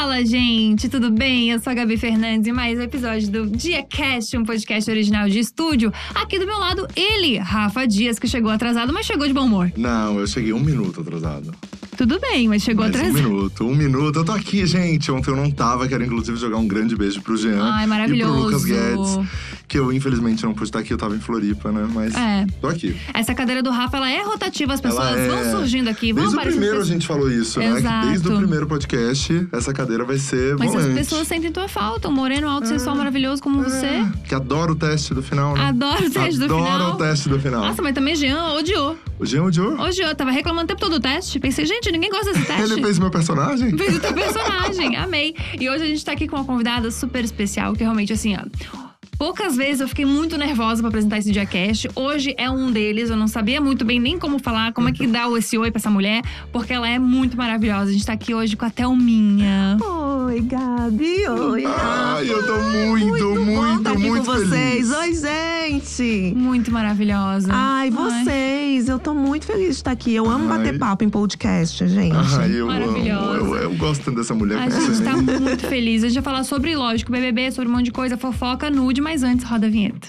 Fala, gente, tudo bem? Eu sou a Gabi Fernandes e mais um episódio do DiaCast, um podcast original de estúdio. Aqui do meu lado, ele, Rafa Dias, que chegou atrasado, mas chegou de bom humor. Não, eu cheguei um minuto atrasado. Tudo bem, mas chegou atrasado. Um minuto, um minuto. Eu tô aqui, gente. Ontem eu não tava. Quero inclusive jogar um grande beijo pro Jean Ai, e pro maravilhoso. Lucas Guedes. Que eu, infelizmente, não pude estar aqui. Eu tava em Floripa, né? Mas É. tô aqui. Essa cadeira do Rafa, ela é rotativa, as pessoas é- vão surgindo aqui, vão Desde o primeiro a gente falou isso, né? Exato. Que desde o primeiro podcast, essa cadeira vai ser Mas volante. as pessoas sentem tua falta, um moreno alto, sensual, maravilhoso como você. É, que adora o teste do final, né? Adoro o teste do Adora final. o teste do final. Nossa, mas também Jean odiou. O Jean odiou. Odiou, tava reclamando o tempo todo do teste. Pensei, gente, ninguém gosta desse teste. Ele fez meu personagem? Fez o teu personagem, amei. E hoje a gente tá aqui com uma convidada super especial, que realmente, assim, ó. Poucas vezes eu fiquei muito nervosa pra apresentar esse Diacast. Hoje é um deles. Eu não sabia muito bem nem como falar, como é que dá esse oi pra essa mulher, porque ela é muito maravilhosa. A gente tá aqui hoje com a Thelminha. Oi, Gabi. Oi, Ai, eu tô muito, muito, bom tá aqui muito com vocês. feliz. Oi, gente. Muito maravilhosa. Ai, vocês. Eu tô muito feliz de estar aqui. Eu amo Ai. bater papo em podcast, gente. Ai, eu amo. Maravilhosa. Eu, eu gosto tanto dessa mulher. A gente tá muito feliz. A gente vai falar sobre, lógico, BBB, sobre um monte de coisa, fofoca, nude, mas antes roda a vinheta.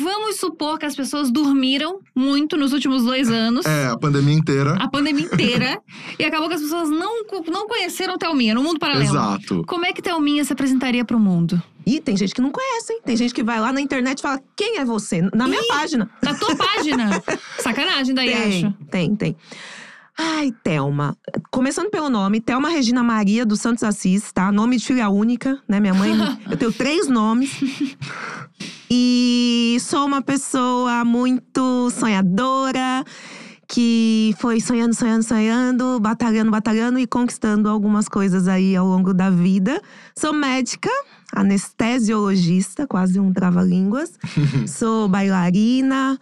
Vamos supor que as pessoas dormiram muito nos últimos dois anos. É, a pandemia inteira. A pandemia inteira. e acabou que as pessoas não, não conheceram Thelminha no mundo paralelo. Exato. Como é que Thelminha se apresentaria pro mundo? E tem gente que não conhece, hein? Tem gente que vai lá na internet e fala: quem é você? Na minha página. Na tua página. Sacanagem daí, Tem, acho. tem, tem. Ai, Thelma. Começando pelo nome, Thelma Regina Maria dos Santos Assis, tá? Nome de filha única, né? Minha mãe, eu tenho três nomes. E sou uma pessoa muito sonhadora, que foi sonhando, sonhando, sonhando, batalhando, batalhando e conquistando algumas coisas aí ao longo da vida. Sou médica, anestesiologista, quase um trava-línguas. sou bailarina,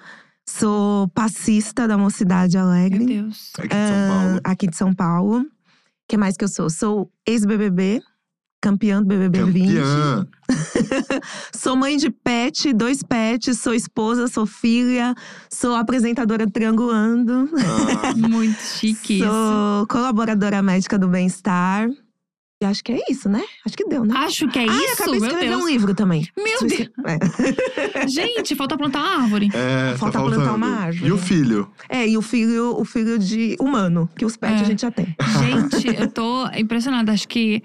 sou passista da Mocidade Alegre. Meu Deus. Aqui de São Paulo. Ah, aqui de São Paulo. O que mais que eu sou? Sou ex-BBB, campeã do BBB 20. Campeã. Sou mãe de pet, dois pets, sou esposa, sou filha, sou apresentadora triangulando, Ah, Muito chique isso. sou colaboradora médica do bem-estar. E acho que é isso, né? Acho que deu, né? Acho que é ah, isso, acabei de meu escrever Deus. um livro também. Meu Deus. É. Gente, falta plantar uma árvore. é, Falta tá plantar uma árvore. E o filho? É, e o filho, o filho de humano, que os pets É. a gente já tem. Gente, eu tô impressionada. Acho que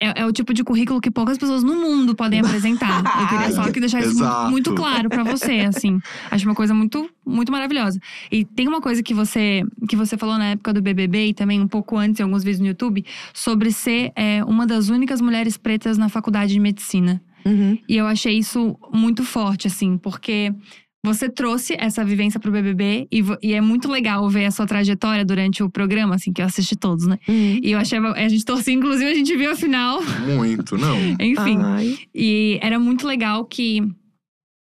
é, é o tipo de currículo que poucas pessoas no mundo podem apresentar. Eu queria só que deixar isso muito, muito claro pra você, assim. Acho uma coisa muito, muito maravilhosa. E tem uma coisa que você, que você falou na época do BBB e também um pouco antes, em alguns vídeos no YouTube, sobre ser é, uma das únicas mulheres pretas na faculdade de medicina. Uhum. E eu achei isso muito forte, assim, porque você trouxe essa vivência pro BBB e, e é muito legal ver a sua trajetória durante o programa, assim, que eu assisti todos, né? Uhum. E eu achava. A gente torcia, inclusive, a gente viu a final. Muito, não. Enfim. Ai. E era muito legal que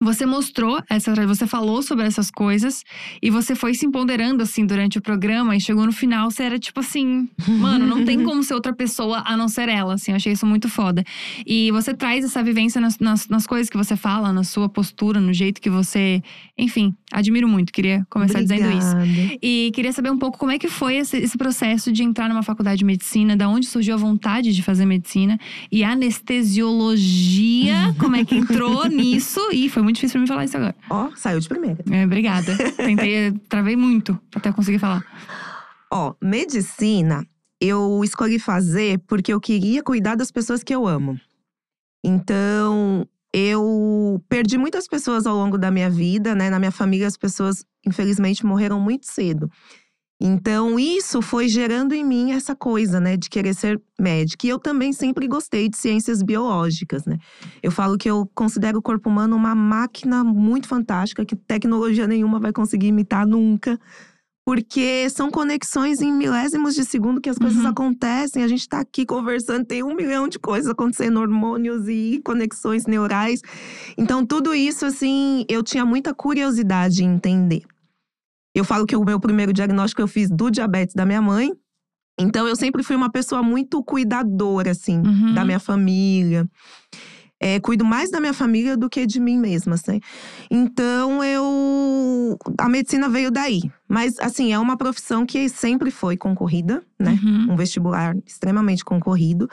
você mostrou essa. Você falou sobre essas coisas e você foi se empoderando, assim, durante o programa. E chegou no final, você era tipo assim. Mano, não tem como ser outra pessoa a não ser ela, assim. Eu achei isso muito foda. E você traz essa vivência nas, nas, nas coisas que você fala, na sua postura, no jeito que você. Enfim, admiro muito. Queria começar dizendo isso. Obrigada. E queria saber um pouco como é que foi esse, esse processo de entrar numa faculdade de medicina, da onde surgiu a vontade de fazer medicina e anestesiologia, como é que entrou nisso? E foi muito difícil pra mim falar isso agora. Ó, saiu de primeira. É, obrigada. Tentei, travei muito até conseguir falar. Ó, medicina eu escolhi fazer porque eu queria cuidar das pessoas que eu amo. Então, eu perdi muitas pessoas ao longo da minha vida, né? Na minha família, as pessoas, infelizmente, morreram muito cedo. Então, isso foi gerando em mim essa coisa, né, de querer ser médica. E eu também sempre gostei de ciências biológicas, né? Eu falo que eu considero o corpo humano uma máquina muito fantástica, que tecnologia nenhuma vai conseguir imitar nunca. Porque são conexões em milésimos de segundo que as coisas Uhum. acontecem. A gente tá aqui conversando, tem um milhão de coisas acontecendo, hormônios e conexões neurais. Então, tudo isso, assim, eu tinha muita curiosidade em entender. Eu falo que o meu primeiro diagnóstico eu fiz do diabetes da minha mãe. Então, eu sempre fui uma pessoa muito cuidadora, assim, Uhum. da minha família. É, cuido mais da minha família do que de mim mesma, assim. Então eu. A medicina veio daí. Mas, assim, é uma profissão que sempre foi concorrida, né? Uhum. Um vestibular extremamente concorrido.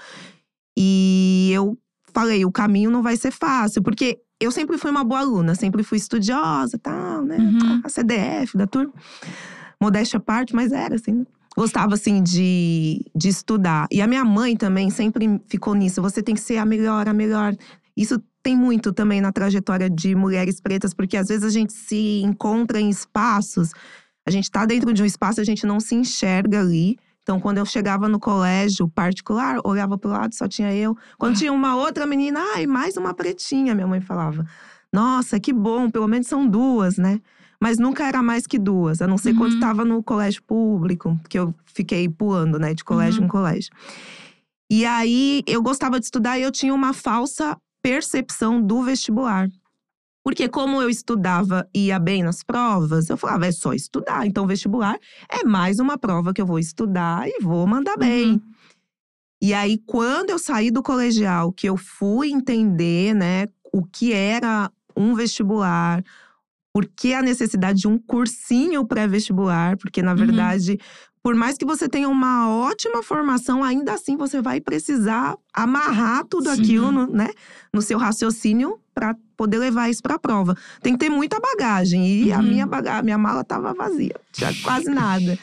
E eu falei, o caminho não vai ser fácil, porque eu sempre fui uma boa aluna, sempre fui estudiosa, tal, né? Uhum. A CDF da turma. Modéstia à parte, mas era assim, né? Gostava, assim, de, de estudar. E a minha mãe também sempre ficou nisso. Você tem que ser a melhor, a melhor. Isso tem muito também na trajetória de mulheres pretas, porque às vezes a gente se encontra em espaços, a gente tá dentro de um espaço, a gente não se enxerga ali. Então, quando eu chegava no colégio particular, olhava pro lado, só tinha eu. Quando Ah. tinha uma outra menina, ai, mais uma pretinha, minha mãe falava. Nossa, que bom, pelo menos são duas, né? Mas nunca era mais que duas, a não ser quando Uhum. estava no colégio público, que eu fiquei pulando, né, de colégio Uhum. em colégio. E aí, eu gostava de estudar e eu tinha uma falsa percepção do vestibular. Porque como eu estudava e ia bem nas provas, eu falava, é só estudar. Então, vestibular é mais uma prova que eu vou estudar e vou mandar bem. Uhum. E aí, quando eu saí do colegial, que eu fui entender, né, o que era um vestibular, por que a necessidade de um cursinho pré-vestibular, porque na Uhum. verdade, por mais que você tenha uma ótima formação, ainda assim você vai precisar amarrar tudo Sim. aquilo, no, né, no seu raciocínio para poder levar isso para a prova. Tem que ter muita bagagem e a Uhum. minha baga minha mala tava vazia, tinha quase nada.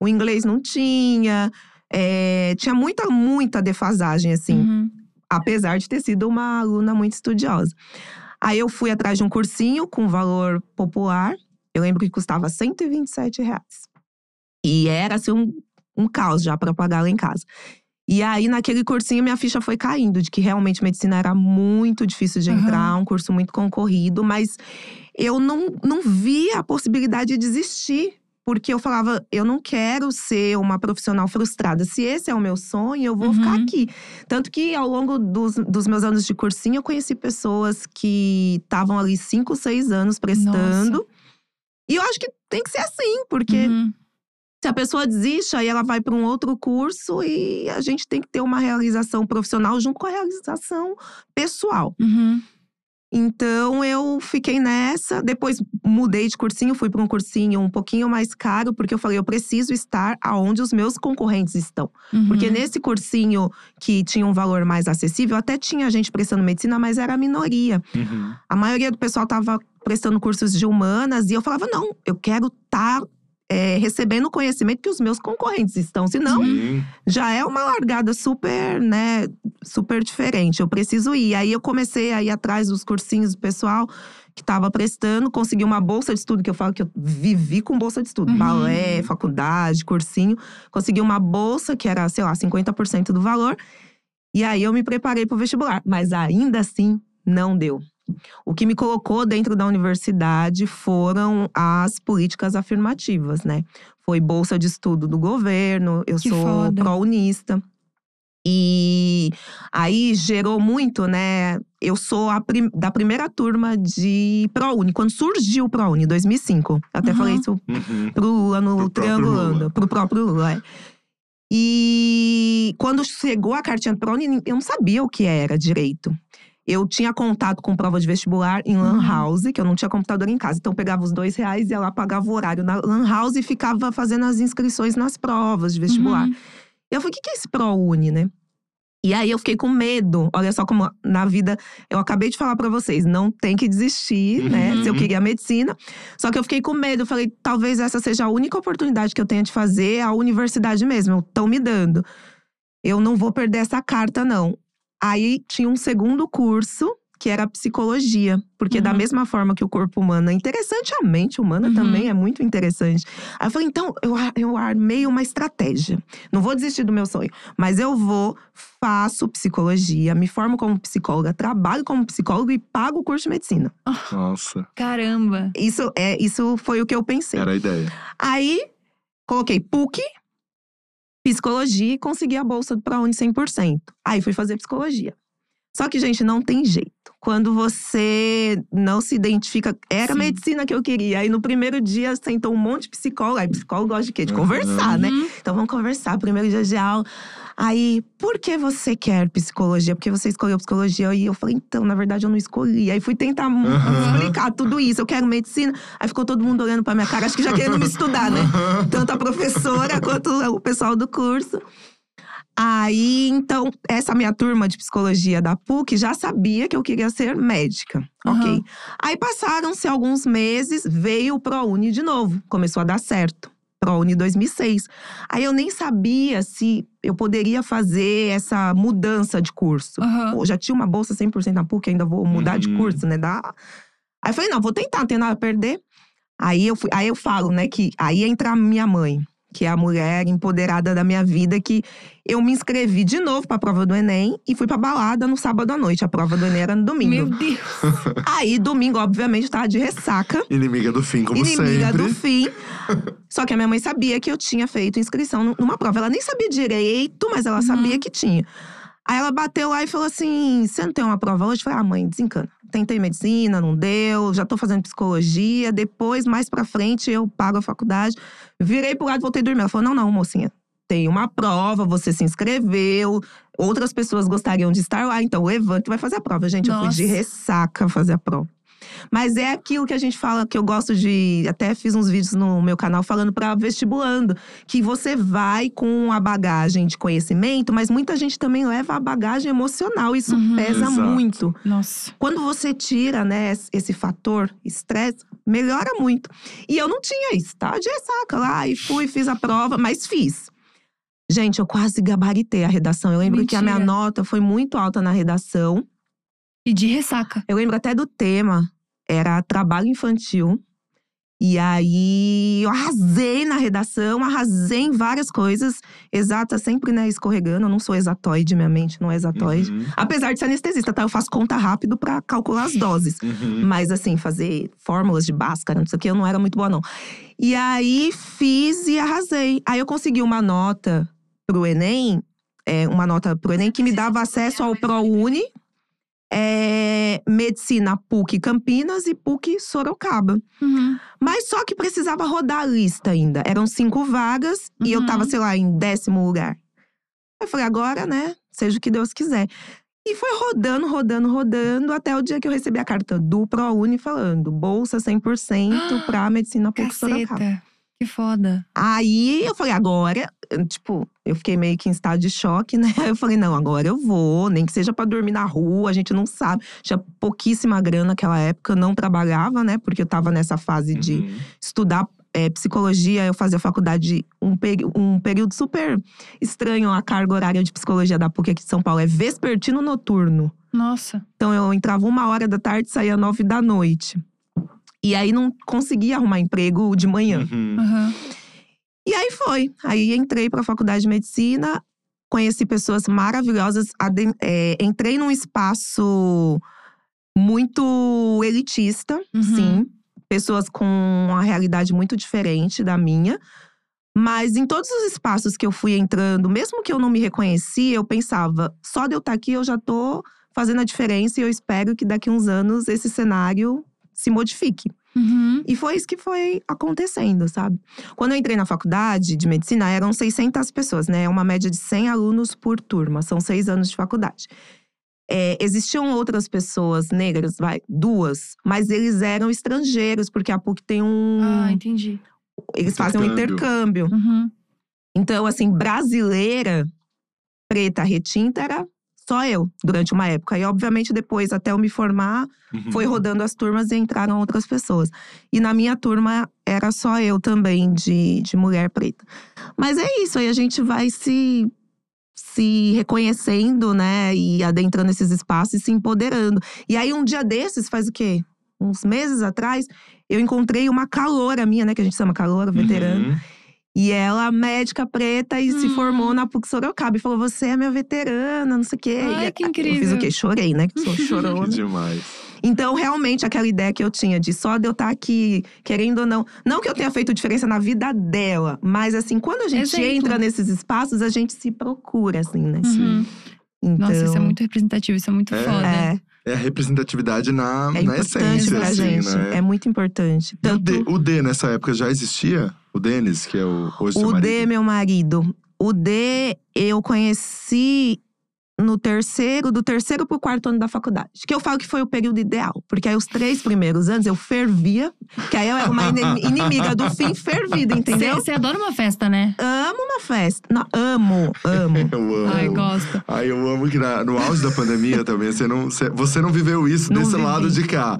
O inglês não tinha, é, tinha muita, muita defasagem, assim Uhum. apesar de ter sido uma aluna muito estudiosa. Aí eu fui atrás de um cursinho com valor popular. Eu lembro que custava 127 reais. E era assim um, um caos já para pagar lá em casa. E aí, naquele cursinho, minha ficha foi caindo de que realmente medicina era muito difícil de Aham. entrar, um curso muito concorrido, mas eu não, não via a possibilidade de desistir. Porque eu falava, eu não quero ser uma profissional frustrada. Se esse é o meu sonho, eu vou Uhum. ficar aqui. Tanto que ao longo dos, dos meus anos de cursinho, eu conheci pessoas que estavam ali cinco, seis anos prestando. E eu acho que tem que ser assim, porque Uhum. Se a pessoa desiste, aí ela vai para um outro curso e a gente tem que ter uma realização profissional junto com a realização pessoal. Uhum. Então eu fiquei nessa, depois mudei de cursinho, fui para um cursinho um pouquinho mais caro, porque eu falei, eu preciso estar aonde os meus concorrentes estão. Uhum. Porque nesse cursinho que tinha um valor mais acessível, até tinha gente prestando medicina, mas era a minoria. Uhum. A maioria do pessoal estava prestando cursos de humanas e eu falava: não, eu quero estar recebendo o conhecimento que os meus concorrentes estão. Senão. Sim. já é uma largada super, né, super diferente. Eu preciso ir. Aí eu comecei a ir atrás dos cursinhos do pessoal que estava prestando, consegui uma bolsa de estudo, que eu falo que eu vivi com bolsa de estudo. Uhum. Balé, faculdade, cursinho. Consegui uma bolsa que era, sei lá, 50% do valor. E aí eu me preparei para o vestibular. Mas ainda assim, não deu. O que me colocou dentro da universidade foram as políticas afirmativas, né? Foi bolsa de estudo do governo, eu Que sou pró-unista. E aí gerou muito, né? Eu sou a prim- da primeira turma de ProUni, quando surgiu o ProUni, em 2005. Até Uhum. falei isso Uhum. pro Lula no Pro próprio Triangulando, Lula. pro próprio Lula. é. E quando chegou a cartinha do ProUni, eu não sabia o que era direito. Eu tinha contato com prova de vestibular em Lan Uhum. House, que eu não tinha computador em casa. Então eu pegava os dois reais, ia lá, pagava o horário na Lan House e ficava fazendo as inscrições nas provas de vestibular. Uhum. Eu falei, o que que é esse ProUni, né? E aí eu fiquei com medo. Olha só como na vida, eu acabei de falar pra vocês, não tem que desistir, né? Se eu Uhum. queria medicina. Só que eu fiquei com medo. Eu falei, talvez essa seja a única oportunidade que eu tenha de fazer a universidade mesmo. Estão me dando. Eu não vou perder essa carta, não. Aí tinha um segundo curso, que era psicologia. Porque da Uhum. mesma forma que o corpo humano é interessante, a mente humana Uhum. também é muito interessante. Aí eu falei, então, eu, eu armei uma estratégia. Não vou desistir do meu sonho, mas eu vou, faço psicologia, me formo como psicóloga, trabalho como psicólogo e pago o curso de medicina. Nossa, Caramba. Isso, é, isso foi o que eu pensei. era a ideia. Aí, coloquei PUC, psicologia e consegui a bolsa para Uni 100%. Aí fui fazer psicologia. Só que, gente, não tem jeito. Quando você não se identifica. Era Sim. medicina que eu queria. Aí no primeiro dia sentou um monte de psicólogo. Aí psicólogo gosta de quê? De Uhum. conversar, né? Uhum. Então vamos conversar. Primeiro dia de aula. Aí, por que você quer psicologia? Porque você escolheu psicologia. E eu falei, então, na verdade, eu não escolhi. Aí fui tentar Aham. explicar tudo isso. Eu quero medicina. Aí ficou todo mundo olhando pra minha cara, acho que já querendo me estudar, né? Tanto a professora quanto o pessoal do curso. Aí, então, essa minha turma de psicologia da PUC já sabia que eu queria ser médica. Aham. Ok. Aí passaram-se alguns meses, veio o ProUni de novo. Começou a dar certo. ProUni 2006. Aí eu nem sabia se eu poderia fazer essa mudança de curso. Aham. Pô, já tinha uma bolsa 100% na PUC, ainda vou mudar de Uhum. curso, né? Dá. Aí eu falei, não, vou tentar, não tem nada a perder. Aí eu, fui, aí eu falo, né, que aí entra a minha mãe, que é a mulher empoderada da minha vida, que eu me inscrevi de novo pra prova do Enem e fui pra balada no sábado à noite. A prova do Enem era no domingo. Meu Deus. Aí, domingo, obviamente, tava de ressaca. Inimiga do fim, como inimiga sempre. do fim. Só que a minha mãe sabia que eu tinha feito inscrição nu- numa prova. Ela nem sabia direito, mas ela Uhum. sabia que tinha. Aí ela bateu lá e falou assim: Você não tem uma prova hoje? Eu falei: Ah, mãe, desencana. Tentei medicina, não deu. Já tô fazendo psicologia. Depois, mais pra frente, eu pago a faculdade. Virei pro lado e voltei a dormir. Ela falou: Não, não, mocinha. Tem uma prova, você se inscreveu. Outras pessoas gostariam de estar lá. Então, levanta e vai fazer a prova. Gente, eu fui de Nossa. ressaca fazer a prova. Mas é aquilo que a gente fala, que eu gosto de. Até fiz uns vídeos no meu canal falando para vestibulando. Que você vai com a bagagem de conhecimento, mas muita gente também leva a bagagem emocional. Isso Uhum. pesa Exato. muito. Nossa. Quando você tira, né, esse- fator estresse, melhora muito. E eu não tinha isso, tá? De ressaca lá e fui, fiz a prova, mas fiz. Gente, eu quase gabaritei a redação. Eu lembro que a minha Mentira. nota foi muito alta na redação. E de ressaca. Eu lembro até do tema, era trabalho infantil. E aí eu arrasei na redação, arrasei em várias coisas. Exata, sempre, né, escorregando. Eu não sou exatoide, minha mente não é exatoide. Uhum, Apesar de ser anestesista, tá? Eu faço conta rápido pra calcular as doses. uhum. Mas assim, fazer fórmulas de Bhaskara, não sei o que, eu não era muito boa, não. E aí fiz e arrasei. Aí eu consegui uma nota pro Enem, é, uma nota pro Enem que me dava acesso ao ProUni, é, Medicina PUC Campinas e PUC Sorocaba. Uhum. Mas só que precisava rodar a lista ainda. Eram cinco vagas e eu Uhum. tava, sei lá, em décimo lugar. Eu falei, agora, né? Seja o que Deus quiser. E foi rodando, rodando, rodando, até o dia que eu recebi a carta do ProUni falando: bolsa 100% pra medicina PUC Sorocaba. Que foda. Aí eu falei, agora, tipo, eu fiquei meio que em estado de choque, né? Aí eu falei, não, agora eu vou, nem que seja pra dormir na rua, a gente não sabe. Tinha pouquíssima grana naquela época, eu não trabalhava, né? Porque eu tava nessa fase de Uhum. estudar é, psicologia, eu fazia faculdade um, um período super estranho. A carga horária de psicologia da PUC aqui de São Paulo é vespertino noturno. Nossa. Então eu entrava uma hora da tarde e saía nove da noite. E aí não conseguia arrumar emprego de manhã. Uhum. Aham. E aí foi. Aí entrei para a faculdade de medicina, conheci pessoas maravilhosas, é, entrei num espaço muito elitista, Uhum. sim. Pessoas com uma realidade muito diferente da minha. Mas em todos os espaços que eu fui entrando, mesmo que eu não me reconhecia, eu pensava, só de eu estar aqui eu já tô fazendo a diferença e eu espero que daqui uns anos esse cenário se modifique. Uhum. E foi isso que foi acontecendo, sabe? Quando eu entrei na faculdade de medicina, eram 600 pessoas, né? É uma média de 100 alunos por turma. São seis anos de faculdade. É, existiam outras pessoas negras, vai, duas, mas eles eram estrangeiros, porque a PUC tem um. Ah, entendi. eles fazem um Intercâmbio. intercâmbio. Uhum. Então, assim, brasileira, preta, retinta, era só eu, durante uma época. E, obviamente, depois, até eu me formar, Uhum. foi rodando as turmas e entraram outras pessoas. E na minha turma era só eu também, de, de mulher preta. Mas é isso, aí a gente vai se, se reconhecendo, né? E adentrando esses espaços e se empoderando. E aí, um dia desses, faz o quê? Uns meses atrás, eu encontrei uma caloura minha, né? Que a gente chama caloura, veterana. Uhum. E ela, médica preta, e se Hum. formou na PUC Sorocaba. E falou, você é minha veterana, não sei o quê. Ai, E que Eu fiz incrível. o quê? Chorei, né? Que sou chorona. Que demais. Então, realmente, aquela ideia que eu tinha de só de eu estar aqui, querendo ou não. Não que eu tenha feito diferença na vida dela, mas assim, quando a gente Exemplo. entra nesses espaços, a gente se procura, assim, né? Uhum. Então, Nossa, isso é muito representativo, isso é muito É. foda. É, É a representatividade na, é na essência, pra assim, gente. né? É muito importante. E o, D, Tanto o D nessa época já existia? O Denis, que é o, hoje o marido? D, meu marido. O D eu conheci no terceiro, do terceiro pro quarto ano da faculdade. Que eu falo que foi o período ideal. Porque aí os três primeiros anos eu fervia. Que aí eu era uma inimiga do fim fervida, entendeu? Você adora uma festa, né? Amo uma festa. Não, amo, amo. Eu amo. Ai, gosto. Ai, eu amo que na- no auge da pandemia também, você não, você, você não viveu isso Não desse vivi. lado de cá.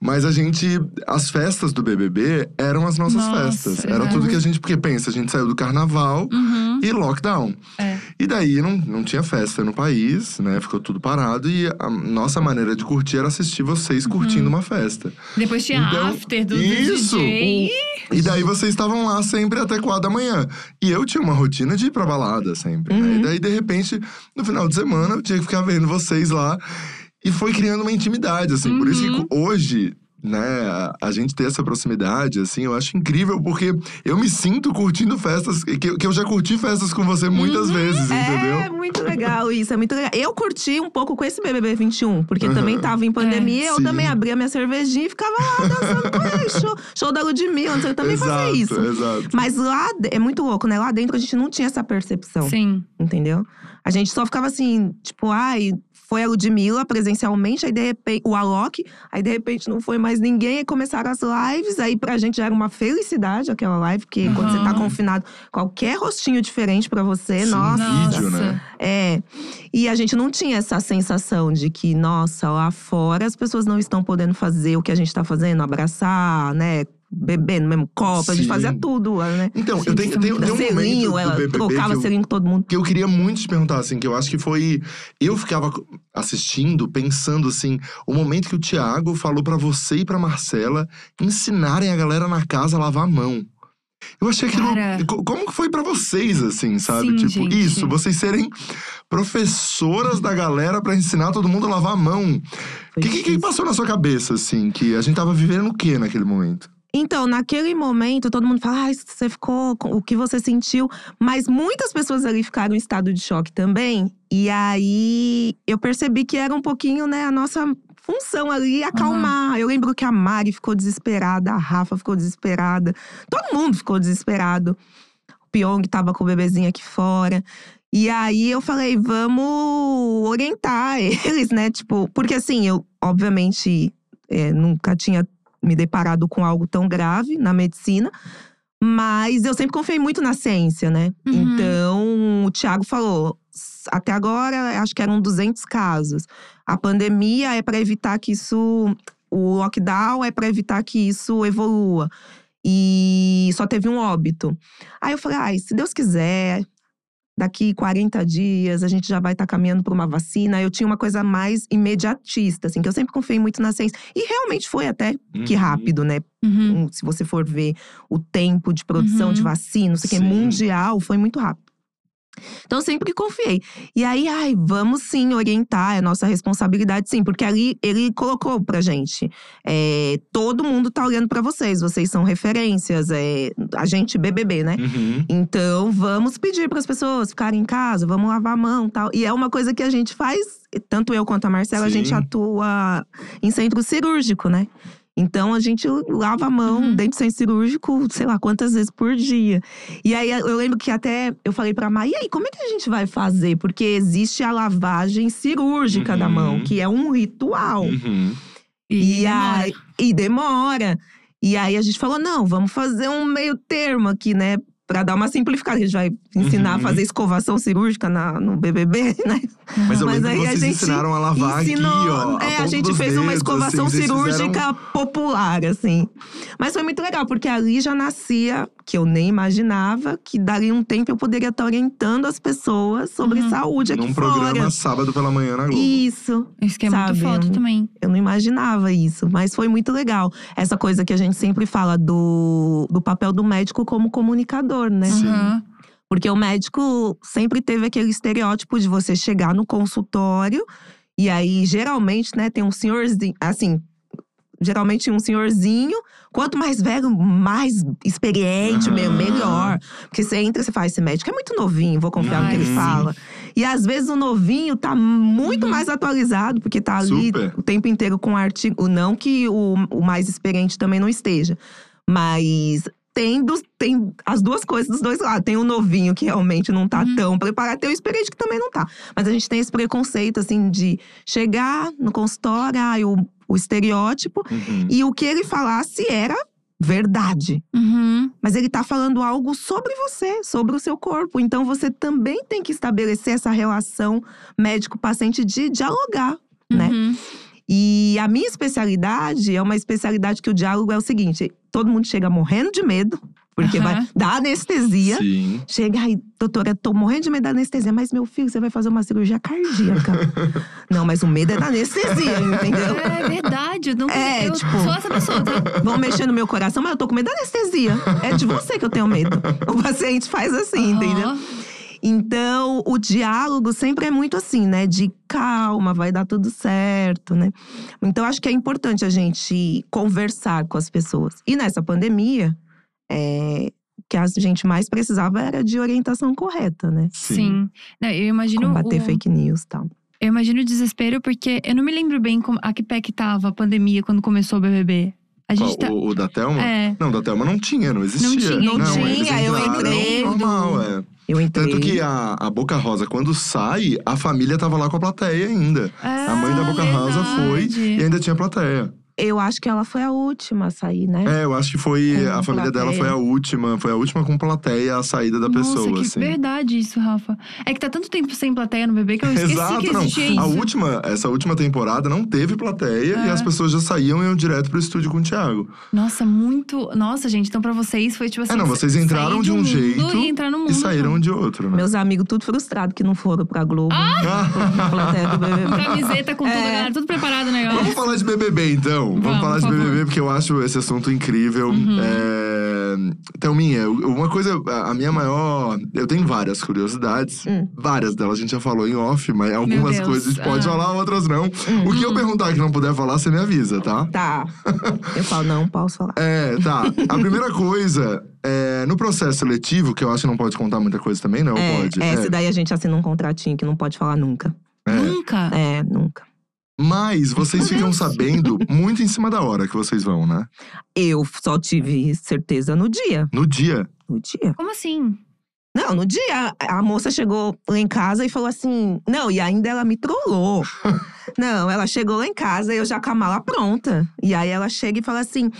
Mas a gente, as festas do BBB eram as nossas Nossa, festas. Era exato. tudo que a gente, porque pensa, a gente saiu do carnaval Uhum. e lockdown. É. E daí não, não tinha festa no país, né? Ficou tudo parado e a nossa maneira de curtir era assistir vocês Uhum. curtindo uma festa. Depois tinha Então, after do, isso. DJ. E daí vocês estavam lá sempre até quatro da manhã. E eu tinha uma rotina de ir pra balada sempre. né? Uhum. E daí, de repente, no final de semana, eu tinha que ficar vendo vocês lá. E foi criando uma intimidade, assim. Por isso Uhum. que hoje, né, a, a gente ter essa proximidade, assim, eu acho incrível, porque eu me sinto curtindo festas, que, que eu já curti festas com você muitas Uhum. vezes, É entendeu? muito legal isso, é muito legal. Eu curti um pouco com esse BBB 21, porque Uhum. também tava em pandemia. É, eu sim. também abria minha cervejinha e ficava lá dançando com ele. Show, show da Ludmilla, não sei, eu também exato, fazia isso. Exato. Mas lá, é muito louco, né? Lá dentro a gente não tinha essa percepção, Sim. entendeu? A gente só ficava assim, tipo, ai, foi a Ludmilla presencialmente, aí de repente, o Alok, aí de repente não foi mais ninguém, aí começaram as lives, aí pra gente era uma felicidade aquela live, porque quando você tá confinado, qualquer rostinho diferente pra você, Sim, nossa. vídeo, né? É. E a gente não tinha essa sensação de que, nossa, lá fora as pessoas não estão podendo fazer o que a gente tá fazendo, abraçar, né? Beber no mesmo copo, a gente Sim. fazia tudo, né? Então, eu tenho, tenho, tem um momento selinho, do ela BBB trocava que eu, selinho com todo mundo. que eu queria muito te perguntar, assim, que eu acho que foi. Eu ficava assistindo, pensando assim, o momento que o Thiago falou pra você e pra Marcela ensinarem a galera na casa a lavar a mão. Eu achei aquilo. Cara. co- Como que foi pra vocês, assim, sabe? Sim, tipo, gente. isso, vocês serem professoras da galera pra ensinar todo mundo a lavar a mão. O que, que, que passou na sua cabeça, assim? Que a gente tava vivendo o quê naquele momento? Então, naquele momento, todo mundo fala, ah, você ficou, com- o que você sentiu? Mas muitas pessoas ali ficaram em estado de choque também. E aí, eu percebi que era um pouquinho, né, a nossa função ali, acalmar. Eu lembro que a Mari ficou desesperada, a Rafa ficou desesperada. Todo mundo ficou desesperado. O Pyong tava com o bebezinho aqui fora. E aí, eu falei, vamos orientar eles, né? Tipo, porque assim, eu, obviamente, é, nunca tinha me deparado com algo tão grave na medicina. Mas eu sempre confiei muito na ciência, né? Uhum. Então, o Thiago falou: "S- até agora, acho que eram 200 casos. A pandemia é para evitar que isso. O lockdown é para evitar que isso evolua. E só teve um óbito. Aí eu falei: ai, se Deus quiser, daqui 40 dias a gente já vai estar caminhando para uma vacina. Eu tinha uma coisa mais imediatista, assim, que eu sempre confiei muito na ciência. E realmente foi até que Uhum. rápido, né? Uhum. Um, se você for ver o tempo de produção Uhum. de vacina, não sei o que, mundial, foi muito rápido. Então, sempre confiei. E aí, ai, vamos sim orientar, é nossa responsabilidade, sim, porque ali ele colocou pra gente: é, todo mundo tá olhando pra vocês, vocês são referências, é, a gente BBB, né? Uhum. Então, vamos pedir para as pessoas ficarem em casa, vamos lavar a mão tal. E é uma coisa que a gente faz, tanto eu quanto a Marcela, a gente Sim. atua em centro cirúrgico, né? Então a gente lava a mão Uhum. dentro do centro cirúrgico, sei lá quantas vezes por dia. E aí eu lembro que até eu falei pra Mar, e aí, como é que a gente vai fazer? Porque existe a lavagem cirúrgica da Uhum. mão, que é um ritual. Uhum. E, demora. aí, e demora. E aí a gente falou: não, vamos fazer um meio termo aqui, né? Pra dar uma simplificada. A gente vai ensinar Uhum. a fazer escovação cirúrgica na, no BBB, né? Mas Mas aí que a vocês gente ensinaram a lavar Ensinou. aqui, ó. é, a ponta gente fez uma dedos, escovação assim, vocês cirúrgica fizeram- popular, assim. Mas foi muito legal, porque ali já nascia, que eu nem imaginava, que dali um tempo eu poderia estar orientando as pessoas sobre Uhum. saúde aqui Num fora. programa sábado pela manhã na Globo. Isso. Isso que é Sabe, muito foda eu- também. Eu não imaginava isso, mas foi muito legal. Essa coisa que a gente sempre fala do, do papel do médico como comunicador, né? Sim. Aham. Porque o médico sempre teve aquele estereótipo de você chegar no consultório e aí, geralmente, né, tem um senhorzinho, assim. Geralmente um senhorzinho, quanto mais velho, mais experiente, meu, melhor. Porque você entra e você fala, esse médico é muito novinho, vou confiar no que Ai, ele sim. fala. E às vezes o novinho tá muito Uhum. mais atualizado, porque tá ali Super. o tempo inteiro com artigo. Não que o, o mais experiente também não esteja, mas tem, dos, tem as duas coisas dos dois lados. Tem o novinho que realmente não tá Uhum. tão preparado, tem o experiente que também não tá. Mas a gente tem esse preconceito, assim, de chegar no consultório, ai, o, o estereótipo, Uhum. e o que ele falasse era verdade. Uhum. Mas ele tá falando algo sobre você, sobre o seu corpo. Então você também tem que estabelecer essa relação médico-paciente de dialogar, né? Uhum. E a minha especialidade é uma especialidade que o diálogo é o seguinte: todo mundo chega morrendo de medo, porque Aham. vai dar anestesia. Sim. Chega aí, doutora, tô morrendo de medo da anestesia, mas meu filho, você vai fazer uma cirurgia cardíaca. Não, mas o medo é da anestesia, entendeu? É verdade. Eu, não, É, eu tipo- sou essa pessoa, tá? Vão mexer no meu coração, mas eu tô com medo da anestesia. É de você que eu tenho medo. O paciente faz assim, entendeu? Então, o diálogo sempre é muito assim, né? De calma, vai dar tudo certo, né? Então, acho que é importante a gente conversar com as pessoas. E nessa pandemia, é, o que a gente mais precisava era de orientação correta, né? Sim. Não, eu imagino. Combater o, fake news e tal. Eu imagino o desespero, porque eu não me lembro bem como, a que pé que tava a pandemia quando começou o BBB. A Qual, gente tá. o, o da Thelma? É. Não, da Thelma não tinha, não existia. tinha, não eles tinha, eu entraram entrei normal, é. Eu entrei. Tanto que a, a Boca Rosa, quando sai, a família tava lá com a plateia ainda. a mãe da Boca Rosa foi verdade. e ainda tinha plateia. Eu acho que ela foi a última a sair, né? É, eu acho que foi. Com a família dela plateia. foi a última. Foi a última com plateia, a saída da Nossa, pessoa, que assim. verdade isso, Rafa. É que tá tanto tempo sem plateia no bebê que eu esqueci Exato, que não. existia isso. A última, essa última temporada não teve plateia e É. as pessoas já saíam e iam direto pro estúdio com o Thiago. Nossa, muito. Nossa, gente, então pra vocês foi tipo assim. É, não, vocês entraram de um mundo jeito E entrar no mundo. E saíram de outro, né? Meus amigos tudo frustrado que não foram pra Globo. Na plateia do BBB. Com camiseta, com tudo, É. galera, tudo preparado o negócio. Vamos falar de BBB então. Vamos, Vamos, falar de favor. BBB porque eu acho esse assunto incrível. Uhum. É... Thelminha, uma coisa, a minha maior. Eu tenho várias curiosidades. Hum. Várias delas a gente já falou em off, mas algumas coisas a gente pode ah. falar, outras não. Hum. O que eu perguntar que não puder falar, você me avisa, tá? Tá. Eu falo, não posso falar. É, tá. A primeira coisa, é, no processo seletivo, que eu acho que não pode contar muita coisa também, não é, pode. é, É, daí a gente assina um contratinho que não pode falar nunca. é. Nunca. É, nunca. Mas vocês ficam sabendo muito em cima da hora que vocês vão, né? Eu só tive certeza no dia. No dia. No dia. Como assim? Não, no dia, a moça chegou lá em casa e falou assim. Não, e ainda ela me trollou. não, ela chegou lá em casa e eu já com a mala pronta. E aí ela chega e fala assim: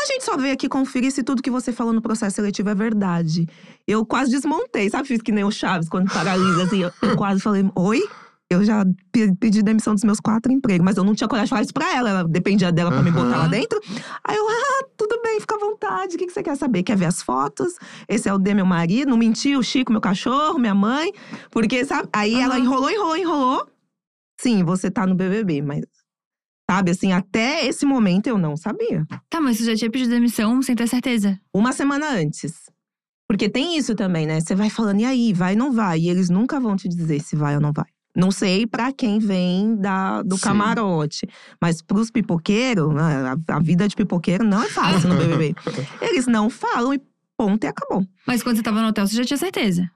a gente só veio aqui conferir se tudo que você falou no processo seletivo é verdade. Eu quase desmontei, sabe? Fiz que nem o Chaves quando paralisa, assim. Eu, eu quase falei: oi? Eu já pe- pedi demissão dos meus quatro empregos, mas eu não tinha coragem de falar isso pra ela. Ela dependia dela pra me botar lá dentro. Aí eu, ah, tudo bem, fica à vontade. O que, que você quer saber? Quer ver as fotos? Esse é o D, meu marido. Não mentiu, o Chico, meu cachorro, minha mãe. Porque, sabe? Aí ela Aham. enrolou, enrolou, enrolou. Sim, você tá no BBB, mas. Sabe, assim, até esse momento eu não sabia. Tá, mas você já tinha pedido demissão sem ter certeza. Uma semana antes. Porque tem isso também, né? Você vai falando, e aí, vai ou não vai? E eles nunca vão te dizer se vai ou não vai. Não sei pra quem vem da, do Sim. camarote. Mas pros pipoqueiros, né, a, a vida de pipoqueiro não é fácil no BBB. Eles não falam e ponto e acabou. Mas quando você tava no hotel, você já tinha certeza.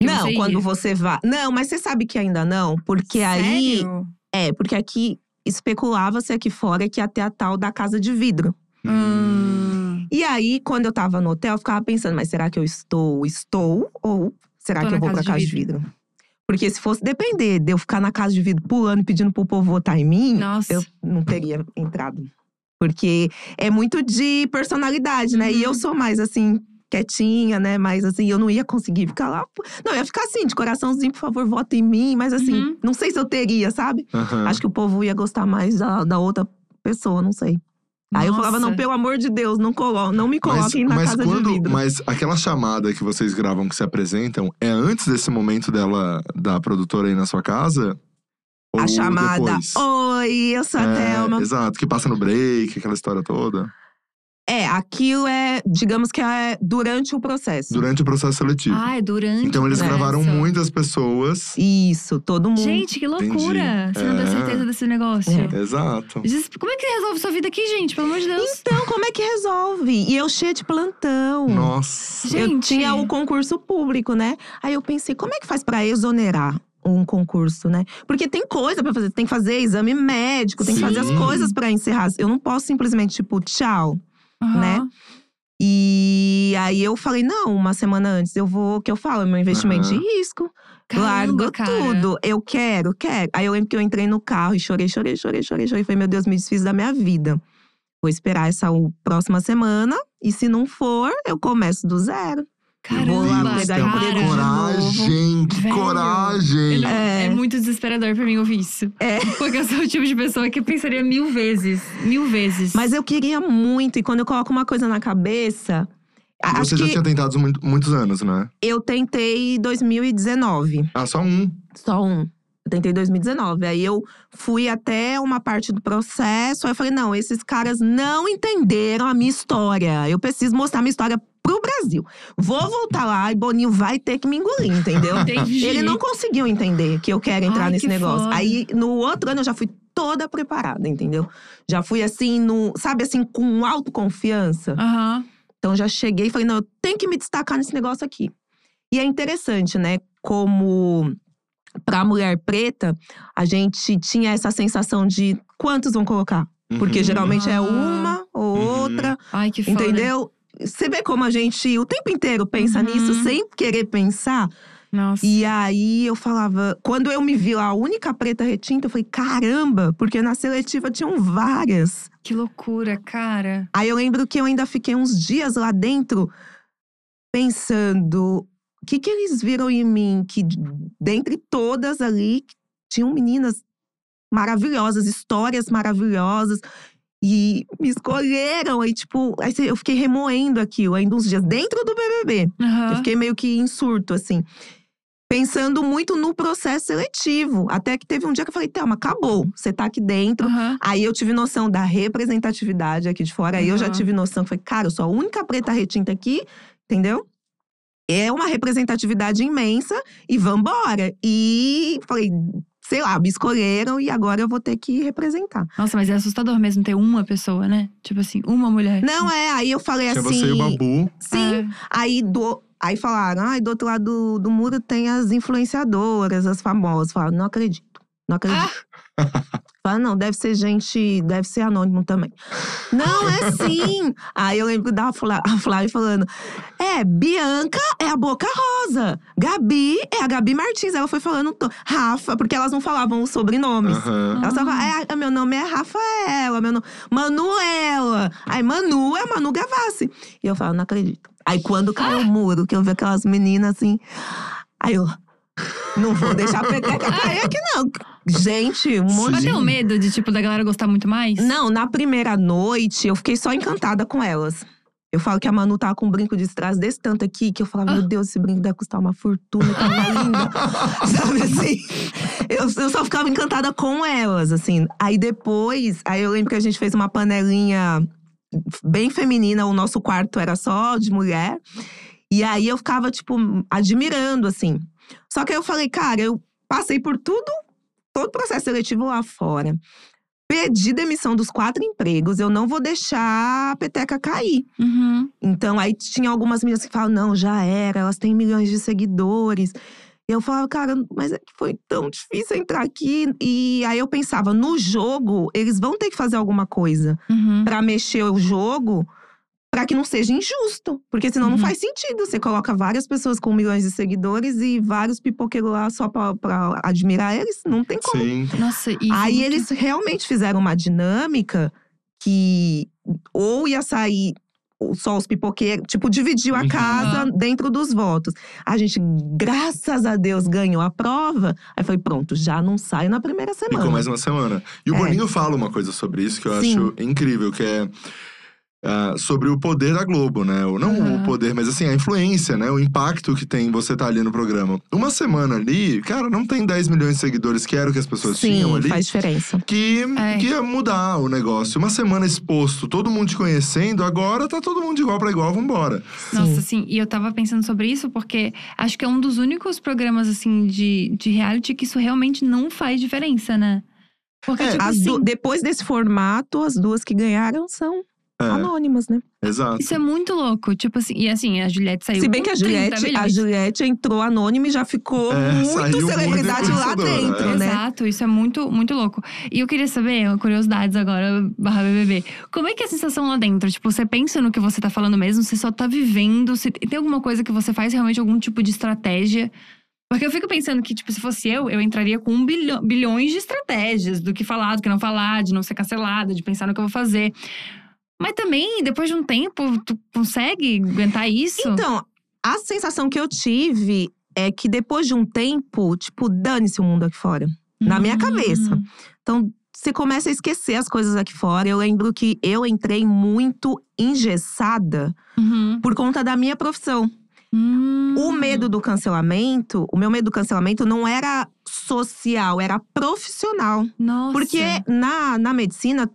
que não, você quando você vai. Não, mas você sabe que ainda não, porque aí. Sério? É, porque aqui especulava-se aqui fora que ia ter a tal da casa de vidro. Hum. E aí, quando eu tava no hotel, eu ficava pensando, mas será que eu estou, estou? Ou será Tô que eu vou casa pra de casa de vidro? Porque se fosse depender de eu ficar na casa de vidro pulando e pedindo pro povo votar em mim, Nossa. eu não teria entrado. Porque é muito de personalidade, né? E eu Uhum. sou mais assim, quietinha, né? Mas assim, eu não ia conseguir ficar lá. Não, eu ia ficar assim, de coraçãozinho, por favor, vota em mim. Mas assim, Uhum. não sei se eu teria, sabe? Aham. Acho que o povo ia gostar mais da, da outra pessoa, não sei. Aí eu falava, não, Nossa. pelo amor de Deus, não, colo não me coloquem na mas casa quando, de vidro. Mas aquela chamada que vocês gravam, que se apresentam, é antes desse momento dela, da produtora aí na sua casa? Ou a chamada, depois? oi, eu sou a É, Thelma. Exato, que passa no break, aquela história toda. É, aquilo é, digamos que é durante o processo. Durante o processo seletivo. Ah, é durante. então eles processo. gravaram muitas pessoas. Isso, todo mundo. Gente, que loucura! Entendi. Você não deu É. certeza desse negócio. É. Exato. Como é que resolve sua vida aqui, gente? Pelo amor de Deus. Então, como é que resolve? E eu cheia de plantão. Nossa. Gente. Eu tinha o concurso público, né? Aí eu pensei, como é que faz pra exonerar um concurso, né? Porque tem coisa pra fazer, tem que fazer exame médico, tem que fazer as Sim. coisas pra encerrar. Eu não posso simplesmente, tipo, tchau. Aham. né? E aí eu falei, não, uma semana antes eu vou, o que eu falo, é meu investimento Aham. de risco. Caramba, Largo cara. tudo. Eu quero, quero. Aí eu lembro que eu entrei no carro e chorei, chorei, chorei, chorei, chorei. Falei, meu Deus, me desfiz da minha vida. Vou esperar essa próxima semana. E se não for, eu começo do zero. Caramba, emprego cara. coragem, que Velho, coragem. Não- É. É. muito desesperador pra mim ouvir isso. É. Porque eu sou o tipo de pessoa que pensaria mil vezes. Mil vezes. Mas eu queria muito. E quando eu coloco uma coisa na cabeça… Você já que tinha tentado muito- muitos anos, né? eu tentei em 2019. Ah, só um. Só um. Eu tentei em 2019. Aí eu fui até uma parte do processo. Aí eu falei: não, esses caras não entenderam a minha história. Eu preciso mostrar a minha história pro Brasil. Vou voltar lá e Boninho vai ter que me engolir, entendeu? Entendi. Ele não conseguiu entender que eu quero entrar Ai, nesse que negócio. foda. Aí no outro ano eu já fui toda preparada, entendeu? Já fui assim, no, sabe assim, com autoconfiança. Aham. Então já cheguei e falei, não, eu tenho que me destacar nesse negócio aqui. E é interessante, né? Como pra mulher preta, a gente tinha essa sensação de quantos vão colocar? Porque Uhum. geralmente é Ah. uma ou Uhum. outra, Ai, que foda. entendeu? Você vê como a gente o tempo inteiro pensa Uhum. nisso sem querer pensar. Nossa. E aí eu falava, quando eu me vi lá, a única preta retinta, eu falei, caramba, porque na seletiva tinham várias. Que loucura, cara. Aí eu lembro que eu ainda fiquei uns dias lá dentro pensando, o que que eles viram em mim? Que dentre todas ali, tinham meninas maravilhosas, histórias maravilhosas. E me escolheram, aí tipo, aí eu fiquei remoendo aquilo ainda uns dias dentro do BBB. Eu Aham. fiquei meio que em surto, assim. Pensando muito no processo seletivo. Até que teve um dia que eu falei, Thelma, acabou. Você tá aqui dentro. Aham. Aí eu tive noção da representatividade aqui de fora. Aí eu já tive noção foi, cara, eu sou a única preta retinta aqui, entendeu? É uma representatividade imensa e vambora. E falei, sei lá, me escolheram e agora eu vou ter que representar. Nossa, mas é assustador mesmo ter uma pessoa, né? Tipo assim, uma mulher. Não é, aí eu falei Tinha assim. você e o Babu. Sim, É. Aí, do, aí falaram, ai, do outro lado do, do muro tem as influenciadoras, as famosas. Falaram, não acredito, não acredito. Falaram, não, deve ser gente, deve ser anônimo também. Não, é sim! aí eu lembro da Flávia falando, é, Bianca é a Boca Rosa, Gabi é a Gabi Martins. Ela foi falando, Rafa, porque elas não falavam os sobrenomes. Aham. Ela tava, é, meu nome é Rafaela, meu nome. Manuela. Aí, Manu é Manu Gavassi. E eu falo, não acredito. Aí, quando caiu o muro, que eu vi aquelas meninas assim. Aí eu. Não vou deixar a peteca cair aqui, não. Gente, um monte Mas de. tem um medo de, tipo, da galera gostar muito mais? Não, na primeira noite, eu fiquei só encantada com elas. Eu falo que a Manu tava com um brinco de strass desse tanto aqui, que eu falava, meu Deus, esse brinco deve custar uma fortuna, tava linda. Sabe assim? Eu, eu só ficava encantada com elas, assim. Aí depois, aí eu lembro que a gente fez uma panelinha bem feminina, o nosso quarto era só de mulher. E aí eu ficava, tipo, admirando, assim. Só que aí eu falei, cara, eu passei por tudo, todo o processo seletivo lá fora. Pedi demissão dos quatro empregos, eu não vou deixar a peteca cair. Uhum. Então, aí tinha algumas meninas que falavam, não, já era, elas têm milhões de seguidores. E eu falava, cara, mas é que foi tão difícil entrar aqui. E aí eu pensava, no jogo, eles vão ter que fazer alguma coisa Uhum. pra mexer o jogo pra que não seja injusto. Porque senão não Uhum. faz sentido. Você coloca várias pessoas com milhões de seguidores e vários pipoqueiros lá só pra, pra admirar eles. Não tem como. Sim. Nossa, e. Aí muito- eles realmente fizeram uma dinâmica que ou ia sair só os pipoqueiros, tipo, dividiu a Uhum. casa dentro dos votos. A gente, graças a Deus, ganhou a prova. Aí foi pronto, já não sai na primeira semana. Ficou mais uma semana. E o É. Boninho fala uma coisa sobre isso que eu Sim. acho incrível, que é. Ah, sobre o poder da Globo, né? Ou não Aham. o poder, mas assim, a influência, né? O impacto que tem você estar ali no programa. Uma semana ali, cara, não tem 10 milhões de seguidores, que era o que as pessoas tinham Sim, ali. faz diferença. Que, É. que ia mudar o negócio. Uma semana exposto, todo mundo te conhecendo, agora tá todo mundo de igual pra igual, vambora. Nossa, assim, e eu tava pensando sobre isso porque acho que é um dos únicos programas, assim, de, de reality que isso realmente não faz diferença, né? Porque, É, tipo As assim. depois desse formato, as duas que ganharam são. É. anônimas, né? Exato. Isso é muito louco. Tipo assim, e assim, a Juliette saiu Se bem que a 30 Juliette, a. Juliette entrou anônima e já ficou É, muito saiu muito celebridade lá dentro, é. né? Exato, isso é muito, muito louco. E eu queria saber, curiosidades agora, barra BBB. Como é que é a sensação lá dentro? Tipo, você pensa no que você tá falando mesmo? Você só tá vivendo? Se tem alguma coisa que você faz realmente algum tipo de estratégia? Porque eu fico pensando que, tipo, se fosse eu, eu entraria com um bilhão, bilhões de estratégias do que falar, do que não falar, de não ser cancelada, de pensar no que eu vou fazer. Mas também, depois de um tempo, tu consegue aguentar isso? Então, a sensação que eu tive é que depois de um tempo, tipo, dane-se o mundo aqui fora. na minha cabeça. Hum. Então, você começa a esquecer as coisas aqui fora. Eu lembro que eu entrei muito engessada Uhum. por conta da minha profissão. Hum. O medo do cancelamento, o meu medo do cancelamento não era social, era profissional. Nossa. Porque na, na medicina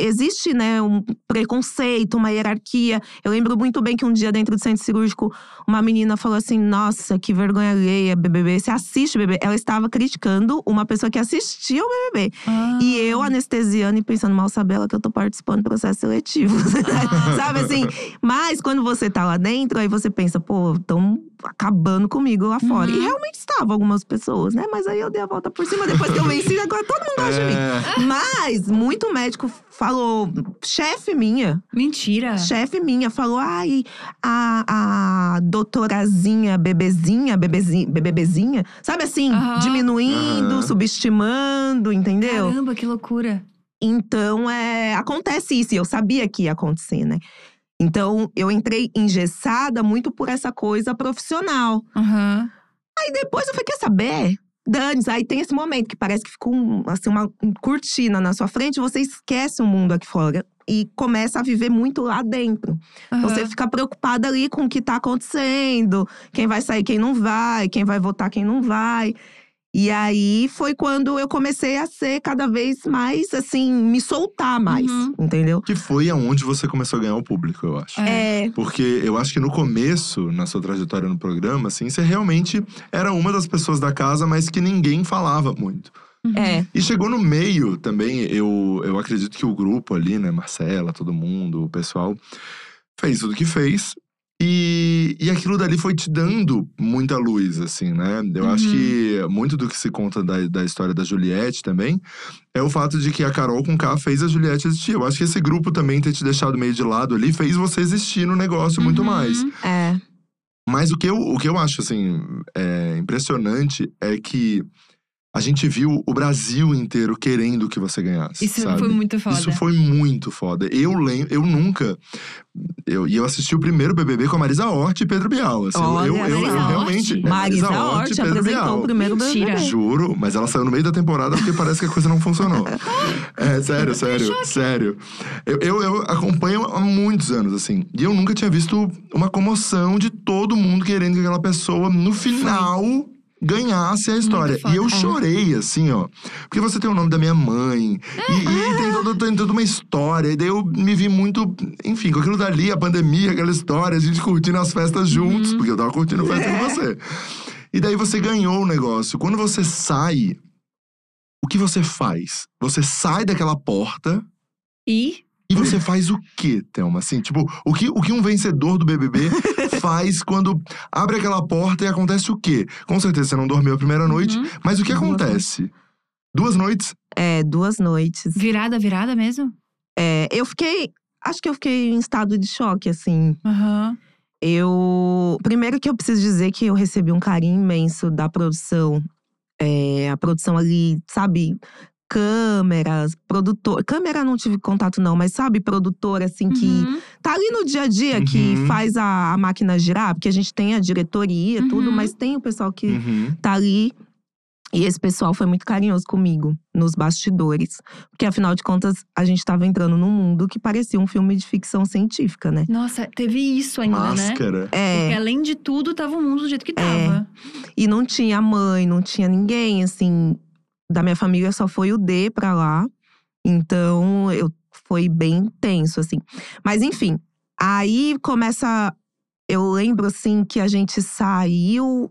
existe, né, um preconceito, uma hierarquia. Eu lembro muito bem que um dia dentro do centro cirúrgico, uma menina falou assim: Nossa, que vergonha alheia, BBB. Você assiste BBB? Ela estava criticando uma pessoa que assistia o BBB. Ah. E eu anestesiando e pensando, mal sabe ela que eu tô participando do processo seletivo. Ah. Sabe assim? Mas quando você tá lá dentro, aí você pensa, pô, estão acabando comigo lá fora. Uhum. E realmente estavam algumas pessoas, né? Mas aí eu dei a volta por cima, depois que eu venci, agora todo mundo gosta de mim. É, Mas muito médico falou, chefe minha, Mentira. chefe minha, falou: ai, a, a doutorazinha, bebezinha, bebezinha, bebezinha, sabe assim, Aham. diminuindo, Aham. subestimando, entendeu? Caramba, que loucura. Então, é, acontece isso, e eu sabia que ia acontecer, né? Então, eu entrei engessada muito por essa coisa profissional. Aham. Aí depois eu falei, quer saber? Dane, aí tem esse momento que parece que ficou um, assim, uma cortina na sua frente, você esquece o mundo aqui fora e começa a viver muito lá dentro. aham. Você fica preocupada ali com o que tá acontecendo, quem vai sair, quem não vai, quem vai votar, quem não vai. E aí foi quando eu comecei a ser cada vez mais, assim, me soltar mais, Uhum. entendeu? que foi aonde você começou a ganhar o público, eu acho. É. É, Porque eu acho que no começo, na sua trajetória no programa, assim, você realmente era uma das pessoas da casa, mas que ninguém falava muito. Uhum. é. E chegou no meio também, eu, eu acredito que o grupo ali, né, Marcela, todo mundo, o pessoal, fez tudo que fez. E, e aquilo dali foi te dando muita luz, assim, né? Eu acho Uhum. que muito do que se conta da, da história da Juliette também é o fato de que a Carol com K fez a Juliette existir. Eu acho que esse grupo também ter te deixado meio de lado ali fez você existir no negócio muito Uhum. mais. É. Mas o que eu, o que eu acho, assim, é, impressionante é que a gente viu o Brasil inteiro querendo que você ganhasse. Isso sabe? foi muito foda. Isso foi muito foda. Eu lembro, eu nunca. Eu, e eu assisti o primeiro BBB com a Marisa Hort e Pedro Bial. Assim, eu- Olha, eu, eu, eu Marisa realmente. É, Marisa Hort e Pedro apresentou Bial. o primeiro Mentira. BBB. Juro, mas ela saiu no meio da temporada porque parece que a coisa não funcionou. É, sério, sério, sério. Eu, eu, eu acompanho há muitos anos, assim. E eu nunca tinha visto uma comoção de todo mundo querendo que aquela pessoa, no final, ganhasse a história. E eu É. chorei, assim, ó. Porque você tem o nome da minha mãe. E, e tem, todo, tem toda uma história. E daí eu me vi muito, enfim, com aquilo dali, a pandemia, aquela história, a gente curtindo as festas juntos, porque eu tava curtindo festa com você. E daí você ganhou o negócio. Quando você sai, o que você faz? Você sai daquela porta E e você faz o quê, Thelma? Assim, tipo, o que, o que um vencedor do BBB faz quando abre aquela porta e acontece o quê? Com certeza você não dormiu a primeira noite, Uhum. mas o que Duas acontece? Duas noites? É, duas noites. virada, virada mesmo? É, eu fiquei. Acho que eu fiquei em estado de choque, assim. Aham. Eu. Primeiro que eu preciso dizer que eu recebi um carinho imenso da produção. É, a produção ali, sabe? Câmeras, produtor. Câmera não tive contato, não, mas sabe, produtor, assim, que Uhum. tá ali no dia a dia, que Uhum. faz a, a máquina girar, porque a gente tem a diretoria, tudo, Uhum. mas tem o pessoal que Uhum. tá ali. E esse pessoal foi muito carinhoso comigo, nos bastidores. Porque afinal de contas, a gente tava entrando num mundo que parecia um filme de ficção científica, né? Nossa, teve isso ainda, né? Máscara. Porque É. além de tudo, tava o mundo do jeito que tava. E não tinha mãe, não tinha ninguém, assim. Da minha família só foi o D pra lá. Então, eu foi bem tenso, assim. Mas enfim, aí começa. Eu lembro, assim, que a gente saiu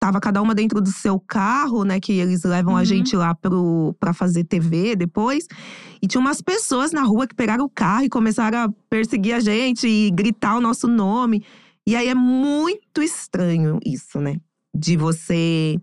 tava cada uma dentro do seu carro, né? Que eles levam Uhum. a gente lá pro, pra fazer TV depois. E tinha umas pessoas na rua que pegaram o carro e começaram a perseguir a gente e gritar o nosso nome. E aí é muito estranho isso, né? De você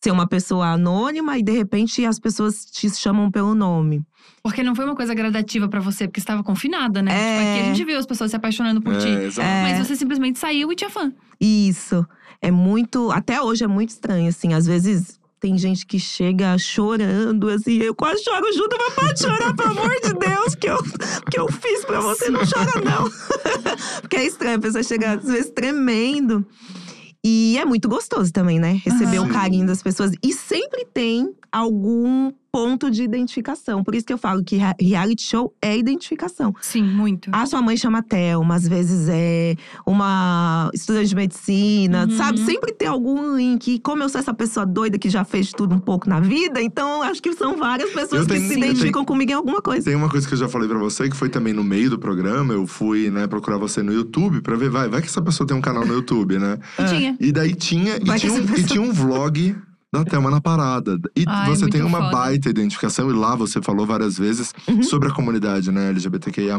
ser uma pessoa anônima e de repente as pessoas te chamam pelo nome. Porque não foi uma coisa gradativa pra você, porque você estava confinada, né? É. Tipo, aqui a gente viu as pessoas se apaixonando por ti. É. Mas você simplesmente saiu e tinha fã. Isso. É muito. Até hoje é muito estranho, assim. Às vezes tem gente que chega chorando, assim. Eu quase choro junto, mas pode chorar, pelo amor de Deus, que eu, que eu fiz pra você. Não chora, não. Porque é estranho, a pessoa chega, às vezes, tremendo. E é muito gostoso também, né? Receber o carinho das pessoas. E sempre tem algum ponto de identificação. Por isso que eu falo que rea- reality show é identificação. Sim, muito. A sua mãe chama Thelma, às vezes é uma estudante de medicina, Uhum. sabe? Sempre tem algum link. E como eu sou essa pessoa doida que já fez tudo um pouco na vida, então acho que são várias pessoas Eu que tenho- se identificam comigo em alguma coisa. Tem uma coisa que eu já falei pra você, que foi também no meio do programa. Eu fui, né, procurar você no YouTube pra ver, vai, vai que essa pessoa tem um canal no YouTube, né? E tinha. E daí tinha, e tinha, um, essa e pessoa- tinha um vlog da Thelma na parada. E Ai, você tem uma foda. baita identificação, e lá você falou várias vezes Uhum. sobre a comunidade, né, LGBTQIA.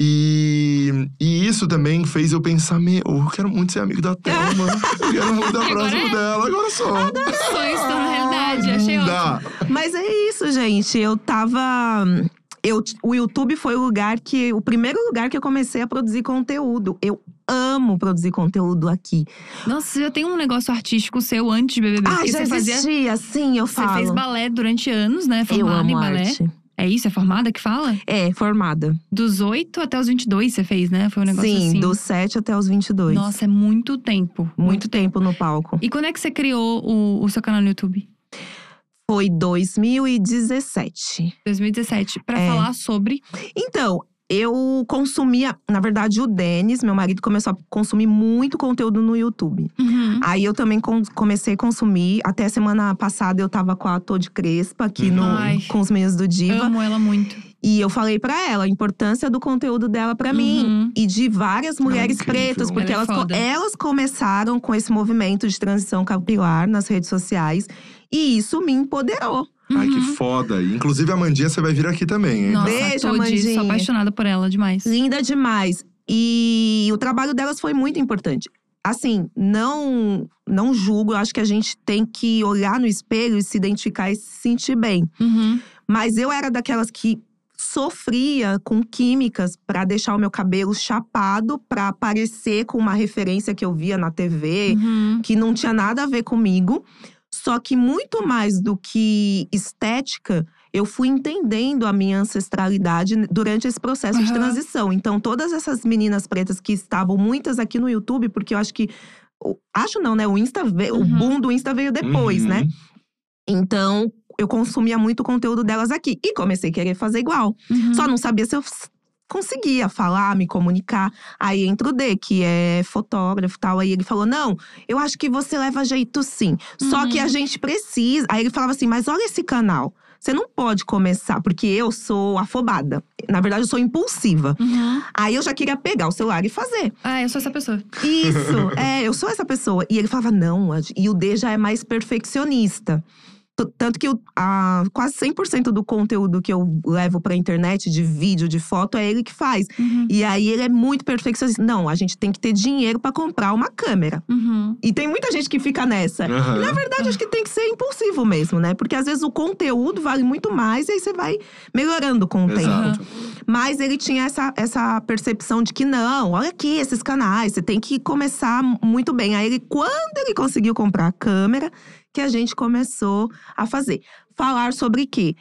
E, e isso também fez eu pensar, meu, eu quero muito ser amigo da Thelma. eu quero muito estar agora próximo é? dela, agora só. Sonhos estão na realidade, achei ótimo. Mas é isso, gente. Eu tava. Eu, o YouTube foi o lugar que. O primeiro lugar que eu comecei a produzir conteúdo. Eu amo produzir conteúdo aqui. Nossa, você já tem um negócio artístico seu antes de BBB. Ah, já você fazia. existia, sim, eu Você falo. fez balé durante anos, né? eu Formada amo em balé. arte. É isso? É formada que fala? É, formada. Dos 8 até os 22 você fez, né? Foi um negócio Sim, assim. dos 7 até os 22. Nossa, é muito tempo. Muito tempo no palco. E quando é que você criou o, o seu canal no YouTube? Foi 2017. 2017. Pra É. falar sobre. Então, eu consumia, na verdade, o Denis, meu marido, começou a consumir muito conteúdo no YouTube. Uhum. Aí eu também com- comecei a consumir. Até semana passada eu tava com a Todd Crespa aqui no, Ai. com os meninos do Diva. Amo ela muito. E eu falei pra ela a importância do conteúdo dela pra mim. Uhum. E de várias mulheres incrível. pretas, porque Ela é elas, elas começaram com esse movimento de transição capilar nas redes sociais. E isso me empoderou. Ai, que Uhum. foda. E, Inclusive, a Mandinha você vai vir aqui também, hein? Nossa, Beijo, a Todi, Amandinha. sou apaixonada por ela demais. Linda demais. E o trabalho delas foi muito importante. Assim, não não julgo, eu acho que a gente tem que olhar no espelho e se identificar e se sentir bem. Uhum. Mas eu era daquelas que sofria com químicas pra deixar o meu cabelo chapado, pra parecer com uma referência que eu via na TV, Uhum. que não tinha nada a ver comigo. Só que muito mais do que estética, eu fui entendendo a minha ancestralidade durante esse processo de Aham. transição. Então, todas essas meninas pretas que estavam, muitas aqui no YouTube, porque eu acho que. o- Acho não, né? O Insta veio, o Uhum. boom do Insta veio depois, Uhum. né? Então, eu consumia muito o conteúdo delas aqui. E comecei a querer fazer igual. Uhum. Só não sabia se eu conseguia falar, me comunicar. Aí entra o D, que é fotógrafo e tal. Aí ele falou: Não, eu acho que você leva jeito sim. Só Uhum. que a gente precisa. Aí ele falava assim: Mas olha esse canal. Você não pode começar, porque eu sou afobada. Na verdade, eu sou impulsiva. Uhum. Aí eu já queria pegar o celular e fazer. Ah, eu sou essa pessoa. Isso, é, eu sou essa pessoa. E ele falava, não, e o D já é mais perfeccionista. Tanto que o- a, quase 100% do conteúdo que eu levo pra internet, de vídeo, de foto, é ele que faz. Uhum. E aí ele é muito perfeccionista. Não, a gente tem que ter dinheiro pra comprar uma câmera. Uhum. E tem muita gente que fica nessa. Aham. Na verdade, acho que tem que ser impulsivo mesmo, né? Porque às vezes o conteúdo vale muito mais e aí você vai melhorando com o tempo. Exato. Mas ele tinha essa, essa percepção de que não, olha aqui esses canais, você tem que começar muito bem. Aí ele, quando ele conseguiu comprar a câmera, que a gente começou a fazer. Falar sobre quê?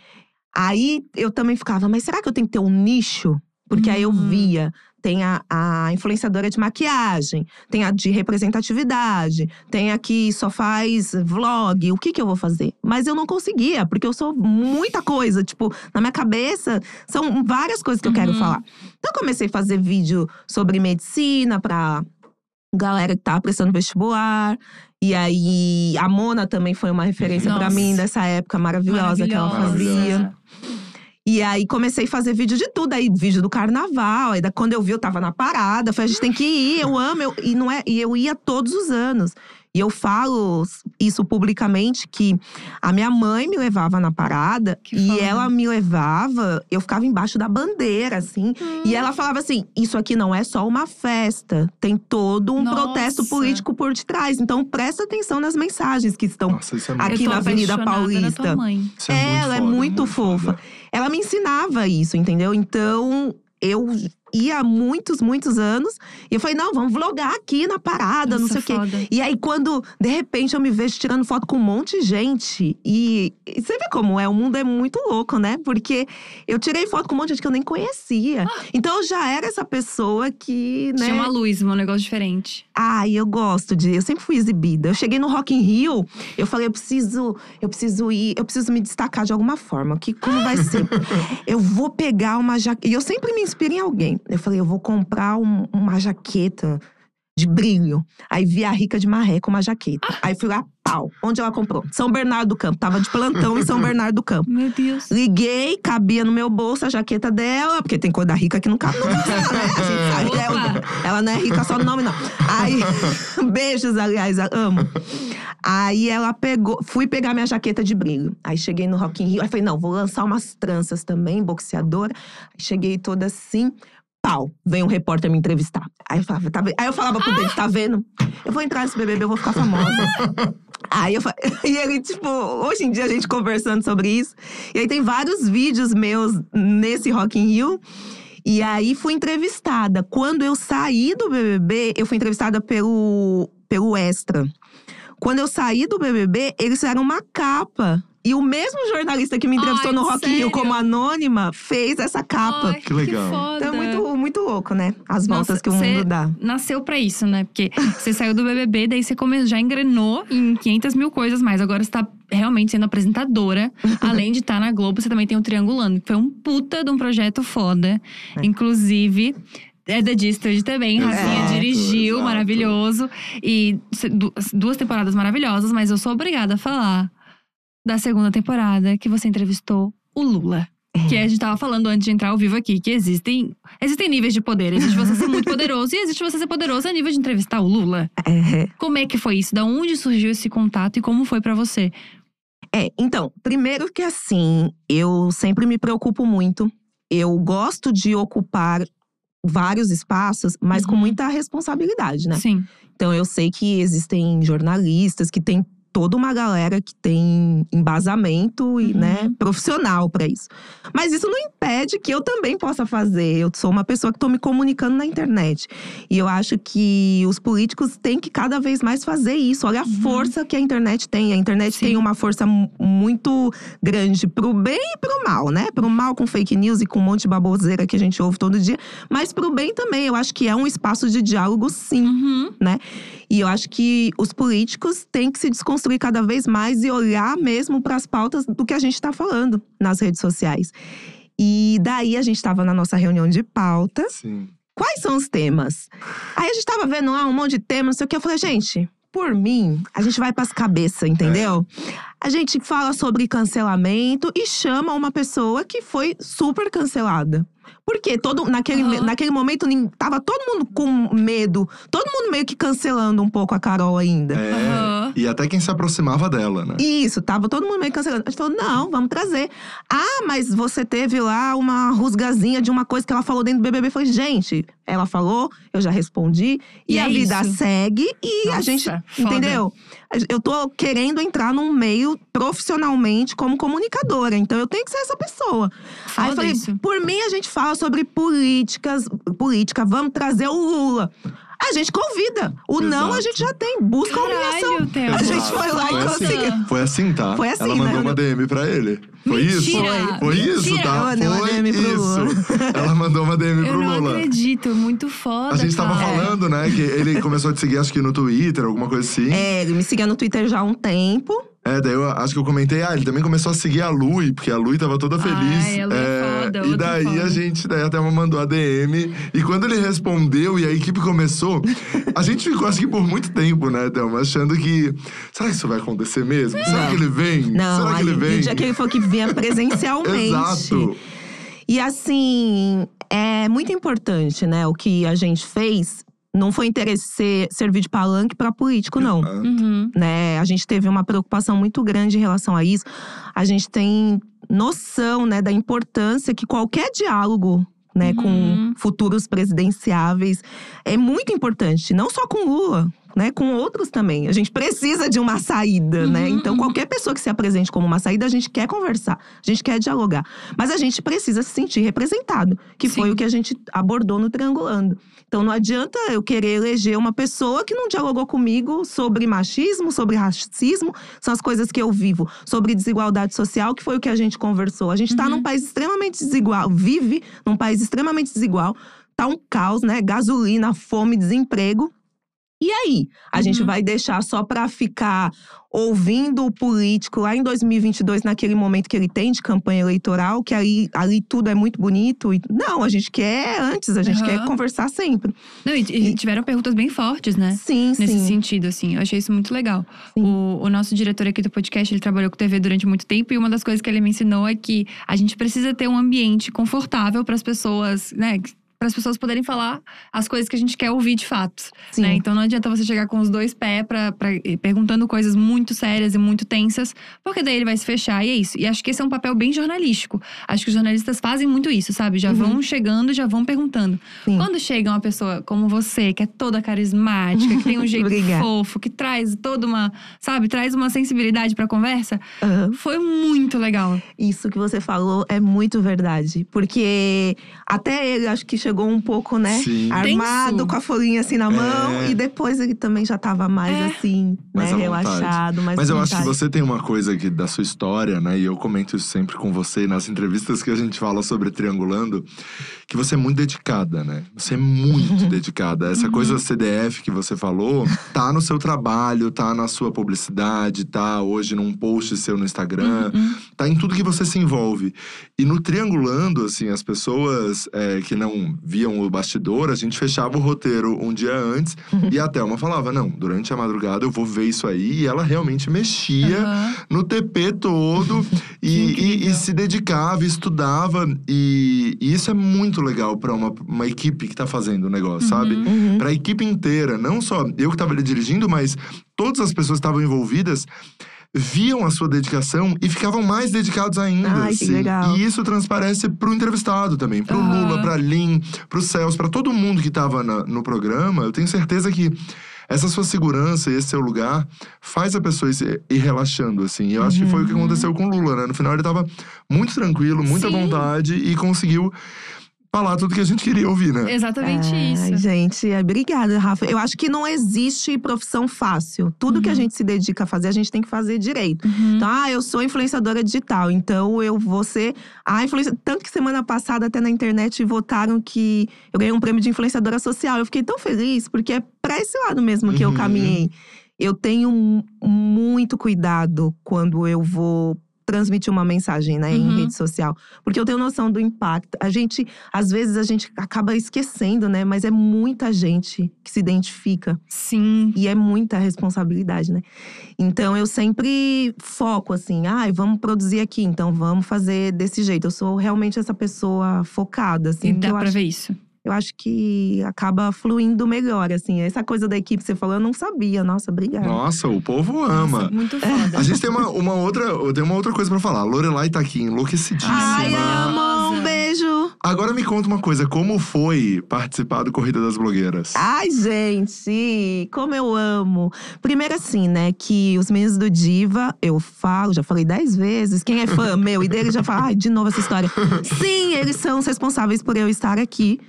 Aí eu também ficava, mas será que eu tenho que ter um nicho? Porque aí eu Hum. via. Tem a, a influenciadora de maquiagem, tem a de representatividade, tem a que só faz vlog. O que que eu vou fazer? Mas eu não conseguia, porque eu sou muita coisa. Tipo, na minha cabeça, são várias coisas que eu quero Uhum. falar. Então, eu comecei a fazer vídeo sobre medicina pra galera que tava prestando vestibular. E aí, a Mona também foi uma referência pra Nossa. mim dessa época maravilhosa, que ela Maravilhosa. fazia. E aí comecei a fazer vídeo de tudo, aí vídeo do carnaval. Aí quando eu vi, eu tava na parada, falei, a gente tem que ir, eu amo, eu, e não é, e eu ia todos os anos. E eu falo isso publicamente que a minha mãe me levava na parada Que e foda. ela me levava, eu ficava embaixo da bandeira, assim. E ela falava assim: isso aqui não é só uma festa, tem todo um Nossa. protesto político por detrás. Então presta atenção nas mensagens que estão. Nossa, é muito Aqui na Avenida Paulista. isso ela é foda, muito fofa. foda. Ela me ensinava isso, entendeu? Então eu ia há muitos, muitos anos e eu falei: não, vamos vlogar aqui na parada, não Nossa, sei o quê. foda. E aí, quando de repente eu me vejo tirando foto com um monte de gente, e, e você vê como é, o mundo é muito louco, né? Porque eu tirei foto com um monte de gente que eu nem conhecia. Então eu já era essa pessoa que, né? Tinha uma luz, um negócio diferente. Ai, eu gosto de. Eu sempre fui exibida. Eu cheguei no Rock in Rio, eu falei, eu preciso, eu preciso ir, eu preciso me destacar de alguma forma. Que como vai ser? eu vou pegar uma jaqueta. E eu sempre me inspiro em alguém. Eu falei, eu vou comprar um- uma jaqueta de brilho. Aí vi a rica de marré com uma jaqueta. Aí fui lá, pau. Onde ela comprou? São Bernardo do Campo. Tava de plantão em São Bernardo do Campo. Meu Deus. Liguei, cabia no meu bolso a jaqueta dela, porque tem coisa rica que não cabe no bolso, né? A gente sabe, né? Opa! Ela não é rica só no nome, não. Aí, beijos, aliás, amo. Aí ela pegou, fui pegar minha jaqueta de brilho. Aí cheguei no Rock in Rio, aí falei, não, vou lançar umas tranças também, boxeadora. Aí cheguei toda assim, pau, vem um repórter me entrevistar. Aí eu falava, tá vendo? Aí eu falava pro tá vendo? Eu vou entrar nesse BBB, eu vou ficar famosa. Aí eu E ele, tipo, hoje em dia a gente conversando sobre isso. E aí tem vários vídeos meus nesse Rock in Rio. E aí fui entrevistada. Quando eu saí do BBB, eu fui entrevistada pelo, pelo Extra. Quando eu saí do BBB, eles fizeram uma capa. E o mesmo jornalista que me entrevistou Ai, no Rock Rio como anônima fez essa capa. Ai, Que legal. foda. Então é muito, muito louco, né? As Nossa, voltas que o mundo dá. Nasceu pra isso, né? Porque você saiu do BBB, daí você come- já engrenou em 500 mil coisas mais. Agora você tá realmente sendo apresentadora. Além de estar na Globo, você também tem o Triangulando. que Foi um puta de um projeto foda. É. Inclusive… É da Distard também, Rafinha dirigiu, exato. maravilhoso. E duas temporadas maravilhosas, mas eu sou obrigada a falar da segunda temporada que você entrevistou o Lula. Que a gente tava falando antes de entrar ao vivo aqui, que existem, existem níveis de poder. Existe você ser muito poderoso e existe você ser poderoso a nível de entrevistar o Lula. É. Como é que foi isso? Da onde surgiu esse contato e como foi pra você? É, então, primeiro que assim, eu sempre me preocupo muito. Eu gosto de ocupar vários espaços, mas com Uhum. muita responsabilidade, né? Sim. Então eu sei que existem jornalistas que têm toda uma galera que tem embasamento e, Uhum. né, profissional para isso. Mas isso não impede que eu também possa fazer. Eu sou uma pessoa que estou me comunicando na internet. E eu acho que os políticos têm que cada vez mais fazer isso. Olha a Uhum. força que a internet tem. A internet Sim. tem uma força mu- muito grande pro bem e pro mal, né? Pro mal com fake news e com um monte de baboseira que a gente ouve todo dia. Mas pro bem também. Eu acho que é um espaço de diálogo, sim. Uhum. E eu acho que os políticos têm que se desconstruir cada vez mais e olhar mesmo para as pautas do que a gente está falando nas redes sociais. E daí a gente estava na nossa reunião de pauta. Sim. Quais são os temas? Aí a gente estava vendo lá um monte de temas, não sei o que. Eu falei, gente, por mim, a gente vai para as cabeças, entendeu? A gente fala sobre cancelamento e chama uma pessoa que foi super cancelada. Porque todo, naquele, Aham. naquele momento tava todo mundo com medo, todo mundo meio que cancelando um pouco a Carol ainda. É. Aham. E até quem se aproximava dela, né? Isso, tava todo mundo meio cancelando. A gente falou, não, vamos trazer. Ah, mas você teve lá uma rusgazinha de uma coisa que ela falou dentro do BBB. Eu falei, gente, ela falou, eu já respondi. E, E a é vida isso. segue e a Nossa, gente, foda. entendeu? Eu tô querendo entrar num meio profissionalmente como comunicadora. Então eu tenho que ser essa pessoa. Aí eu Foda falei, isso. por mim a gente fala sobre políticas, política, vamos trazer o Lula. A gente convida. O não a Exato. gente já tem. Busca a obrigação. Caralho, Theo. A gente foi lá e Foi assim. conseguiu. Foi assim, tá? Foi assim, Ela mandou né? uma DM pra ele. Foi isso? Mentira! Foi isso, Mentira! tá? Eu uma Foi DM pro Lula. isso. Ela mandou uma DM Eu pro não Lula. acredito, muito foda. A gente tava cara. falando, né, que ele começou a te seguir, acho que no Twitter, alguma coisa assim. É, ele me seguia no Twitter já há um tempo. É, daí eu acho que eu comentei, ah, ele também começou a seguir a Lui, porque a Lui tava toda feliz. Ai, a Lui é foda, e daí foda. a gente, daí até mandou a DM. E quando ele respondeu e a equipe começou, a gente ficou, acho que por muito tempo, né, Thelma, achando que. Será que isso vai acontecer mesmo? Será Não. que ele vem? Não, Será que ele no vem? dia que ele falou que vinha presencialmente. Exato. E assim, é muito importante, né, o que a gente fez. Não foi interesse ser, servir de palanque para político, não. Uhum. Né? A gente teve uma preocupação muito grande em relação a isso. A gente tem noção né, da importância que qualquer diálogo né, Uhum. com futuros presidenciáveis é muito importante. Não só com Lula, né, com outros também. A gente precisa de uma saída, né? Uhum, Então, uhum. qualquer pessoa que se apresente como uma saída, a gente quer conversar, a gente quer dialogar. Mas a gente precisa se sentir representado, que foi Sim. o que a gente abordou no Triangulando. Então, não adianta eu querer eleger uma pessoa que não dialogou comigo sobre machismo, sobre racismo, são as coisas que eu vivo, sobre desigualdade social, que foi o que a gente conversou. A gente está Uhum. num país extremamente desigual, vive num país extremamente desigual. Tá um caos, né? Gasolina, fome, desemprego. E aí? A gente Uhum. vai deixar só pra ficar ouvindo o político lá em 2022, naquele momento que ele tem de campanha eleitoral, que ali, ali tudo é muito bonito? E- Não, a gente quer antes, a gente Aham. quer conversar sempre. Não, e, e tiveram perguntas bem fortes, né? Sim, Nesse sim. sentido, assim. Eu achei isso muito legal. O, o nosso diretor aqui do podcast, ele trabalhou com TV durante muito tempo. E uma das coisas que ele me ensinou é que a gente precisa ter um ambiente confortável para as pessoas, né? Para as pessoas poderem falar as coisas que a gente quer ouvir de fato. Né? Então não adianta você chegar com os dois pés pra, pra- perguntando coisas muito sérias e muito tensas, porque daí ele vai se fechar e é isso. E acho que esse é um papel bem jornalístico. Acho que os jornalistas fazem muito isso, sabe? Já Uhum. vão chegando, já vão perguntando. Sim. Quando chega uma pessoa como você, que é toda carismática, que tem um jeito fofo, que traz toda uma, sabe, traz uma sensibilidade pra conversa, Aham. foi muito legal. Isso que você falou é muito verdade. Porque até ele, acho que chegou um pouco, né? Sim. Armado, Tenso. com a folhinha assim na mão. É. E depois ele também já tava mais É. assim, Mais né? Relaxado, mais Mas eu acho que você tem uma coisa aqui da sua história, né? E eu comento isso sempre com você nas entrevistas que a gente fala sobre Triangulando, que você é muito dedicada, né? Você é muito dedicada. Essa Uhum. coisa CDF que você falou, tá no seu trabalho, tá na sua publicidade, tá hoje num post seu no Instagram, Uhum. tá em tudo que você se envolve. E no Triangulando, assim, as pessoas é, que não viam o bastidor, a gente fechava o roteiro um dia antes e a Thelma falava: não, durante a madrugada eu vou ver isso aí. E ela realmente mexia Aham. no TP todo e, e- e se dedicava, estudava. E, e isso é muito legal pra uma, uma equipe que tá fazendo o negócio, sabe? Uhum. Uhum. Pra equipe inteira, não só eu que tava ali dirigindo, mas todas as pessoas que estavam envolvidas viam a sua dedicação e ficavam mais dedicados ainda. Ai, que assim. legal. E isso transparece pro entrevistado também, pro Aham. Lula, pra Lin, pro Celso, pra todo mundo que tava na- no programa. Eu tenho certeza que essa sua segurança e esse seu lugar faz a pessoa ir, relaxando, assim. E eu acho que foi o que Uhum. aconteceu com o Lula, né? No final ele tava muito tranquilo, muita Sim. vontade e conseguiu falar tudo que a gente queria ouvir, né? Exatamente Ai, isso. gente, é, obrigada, Rafa. Eu acho que não existe profissão fácil. Tudo que a Uhum. gente se dedica a fazer, a gente tem que fazer direito. Uhum. Então, ah, eu sou influenciadora digital, então eu vou ser a influência. Tanto que semana passada, até na internet, votaram que eu ganhei um prêmio de influenciadora social. Eu fiquei tão feliz, porque é pra esse lado mesmo que eu Uhum. caminhei. Eu tenho mu- muito cuidado quando eu vou transmitir uma mensagem, né, Uhum. em rede social, porque eu tenho noção do impacto. A gente, às vezes, a gente acaba esquecendo, né, mas é muita gente que se identifica. Sim. E é muita responsabilidade, né? Então eu sempre foco assim, ai, vamos produzir aqui, então vamos fazer desse jeito. Eu sou realmente essa pessoa focada, assim. E dá eu, pra acho, ver isso. Eu acho que acaba fluindo melhor, assim. Essa coisa da equipe que você falou, eu não sabia. Nossa, obrigada. Nossa, o povo ama. Nossa, muito foda. A gente tem uma, uma outra, eu tenho uma outra coisa pra falar. A Lorelai tá aqui enlouquecidíssima. Ai, amo! Um beijo! Agora me conta uma coisa, como foi participar do Corrida das Blogueiras? Ai, gente, como eu amo. Primeiro, assim, né, que os meninos do Diva, eu falo, já falei dez vezes. Quem é fã meu e dele já fala, ai, de novo essa história. Sim, eles são os responsáveis por eu estar aqui.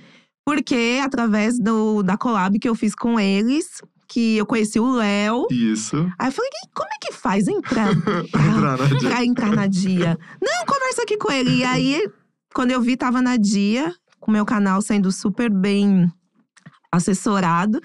Porque através do, da collab que eu fiz com eles, que eu conheci o Léo. Isso. Aí eu falei, "E como é que faz, Pra entrar na dia. pra entrar na dia? Não, conversa aqui com ele. E aí, quando eu vi, tava na dia, com o meu canal sendo super bem assessorado.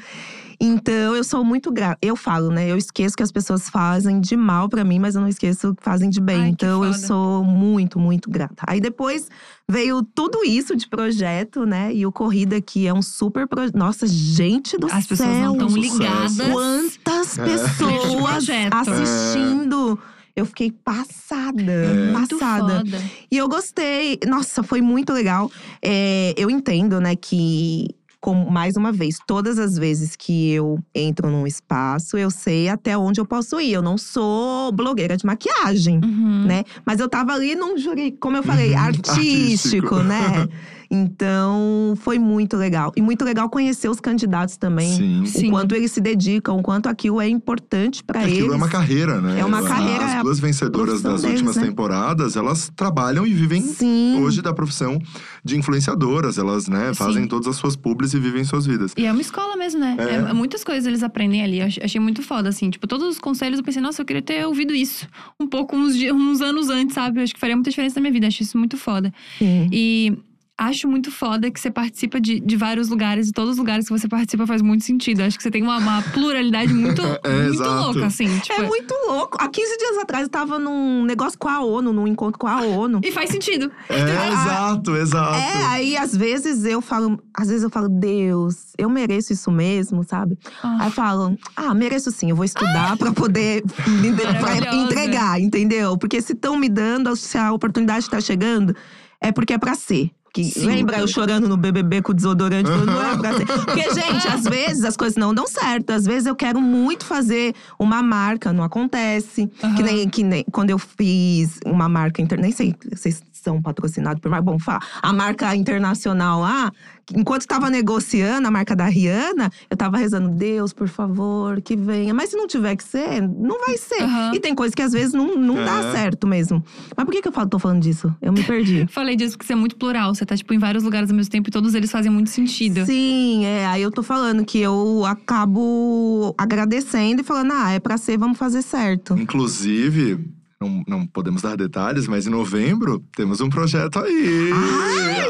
Então, eu sou muito grata. Eu falo, né? Eu esqueço que as pessoas fazem de mal pra mim, mas eu não esqueço que fazem de bem. Ai, então, eu sou muito, muito grata. Aí depois veio tudo isso de projeto, né? E o Corrida que é um super projeto. Nossa, gente do As pessoas céu! não estão ligadas. Quantas É. pessoas projeto. assistindo! Eu fiquei passada, É. Muito passada. foda. E eu gostei. Nossa, foi muito legal. É, eu entendo, né, que como mais uma vez, todas as vezes que eu entro num espaço, eu sei até onde eu posso ir. Eu não sou blogueira de maquiagem, Uhum. né? Mas eu tava ali num júri, como eu falei, Uhum, artístico, artístico. né? Então, foi muito legal. E muito legal conhecer os candidatos também. Sim. Sim. O quanto eles se dedicam, o quanto aquilo é importante pra eles. Aquilo é uma carreira, né? É uma As- carreira, é As duas vencedoras profissão das deles, últimas né? temporadas, elas trabalham e vivem Sim. hoje da profissão de influenciadoras. Elas, né, fazem Sim. todas as suas publis e vivem suas vidas. E é uma escola mesmo, né? É. É, muitas coisas eles aprendem ali. Eu ach- achei muito foda, assim. Tipo, todos os conselhos eu pensei, nossa, eu queria ter ouvido isso um pouco, uns, dias, uns anos antes, sabe? Eu acho que faria muita diferença na minha vida. Acho isso muito foda. Sim. E acho muito foda que você participa de, de vários lugares e todos os lugares que você participa faz muito sentido. Acho que você tem uma, uma pluralidade muito, É, muito exato. louca, assim. Tipo, É muito louco. Há 15 dias atrás eu tava num negócio com a ONU, num encontro com a ONU. E faz sentido. É, exato, exato. É, aí às vezes eu falo, às vezes eu falo, Deus, eu mereço isso mesmo, sabe? Ah. Aí eu falo, ah, mereço sim, eu vou estudar pra poder me pra entregar, entendeu? Porque se estão me dando, se a oportunidade tá chegando, é porque é pra ser. Que, Sim. lembra eu chorando no BBB com desodorante? Não é pra ser. Porque, gente, às vezes as coisas não dão certo. Às vezes eu quero muito fazer uma marca, não acontece. Que Aham. nem, que nem quando eu fiz uma marca interna, nem sei se vocês são patrocinados por marca. Bom, a marca internacional lá, enquanto estava negociando a marca da Rihanna, eu tava rezando, Deus, por favor, que venha. Mas se não tiver que ser, não vai ser. Aham. E tem coisa que às vezes não, não dá É. certo mesmo. Mas por que, que eu falo, tô falando disso? Eu me perdi. Falei disso porque você é muito plural. Você tá, tipo, em vários lugares ao mesmo tempo e todos eles fazem muito sentido. Sim, é. Aí eu tô falando que eu acabo agradecendo e falando, ah, é pra ser, vamos fazer certo. Inclusive, não, não podemos dar detalhes, mas em novembro temos um projeto aí.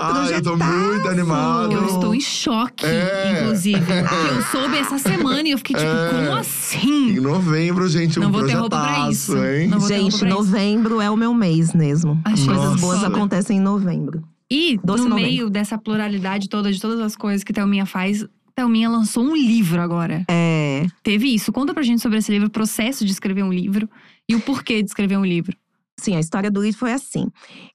Ai, eu tô muito animado. Eu estou em choque, É. inclusive. Porque eu soube essa semana e eu fiquei tipo, É. como assim? Em novembro, gente, Não um vou ter roupa pra projetaço, isso. hein? Não vou ter roupa Gente, pra isso. novembro é o meu mês mesmo. Achei Coisas boas acontecem em novembro. E Doce no novembro. meio dessa pluralidade toda, de todas as coisas que Thelminha faz, Thelminha lançou um livro agora. É. Teve isso. Conta pra gente sobre esse livro, o processo de escrever um livro e o porquê de escrever um livro. Sim, a história do livro foi assim.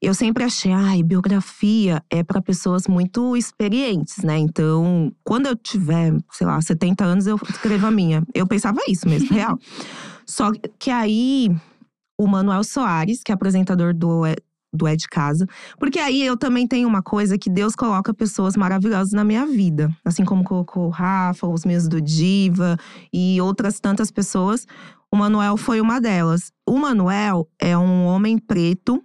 Eu sempre achei, ai, biografia é para pessoas muito experientes, né? Então, quando eu tiver, sei lá, 70 anos, eu escrevo a minha. Eu pensava isso mesmo, real. Só que aí, o Manuel Soares, que é apresentador do É- do É de Casa. Porque aí eu também tenho uma coisa que Deus coloca pessoas maravilhosas na minha vida. Assim como colocou o Rafa, os meus do Diva e outras tantas pessoas. O Manuel foi uma delas. O Manuel é um homem preto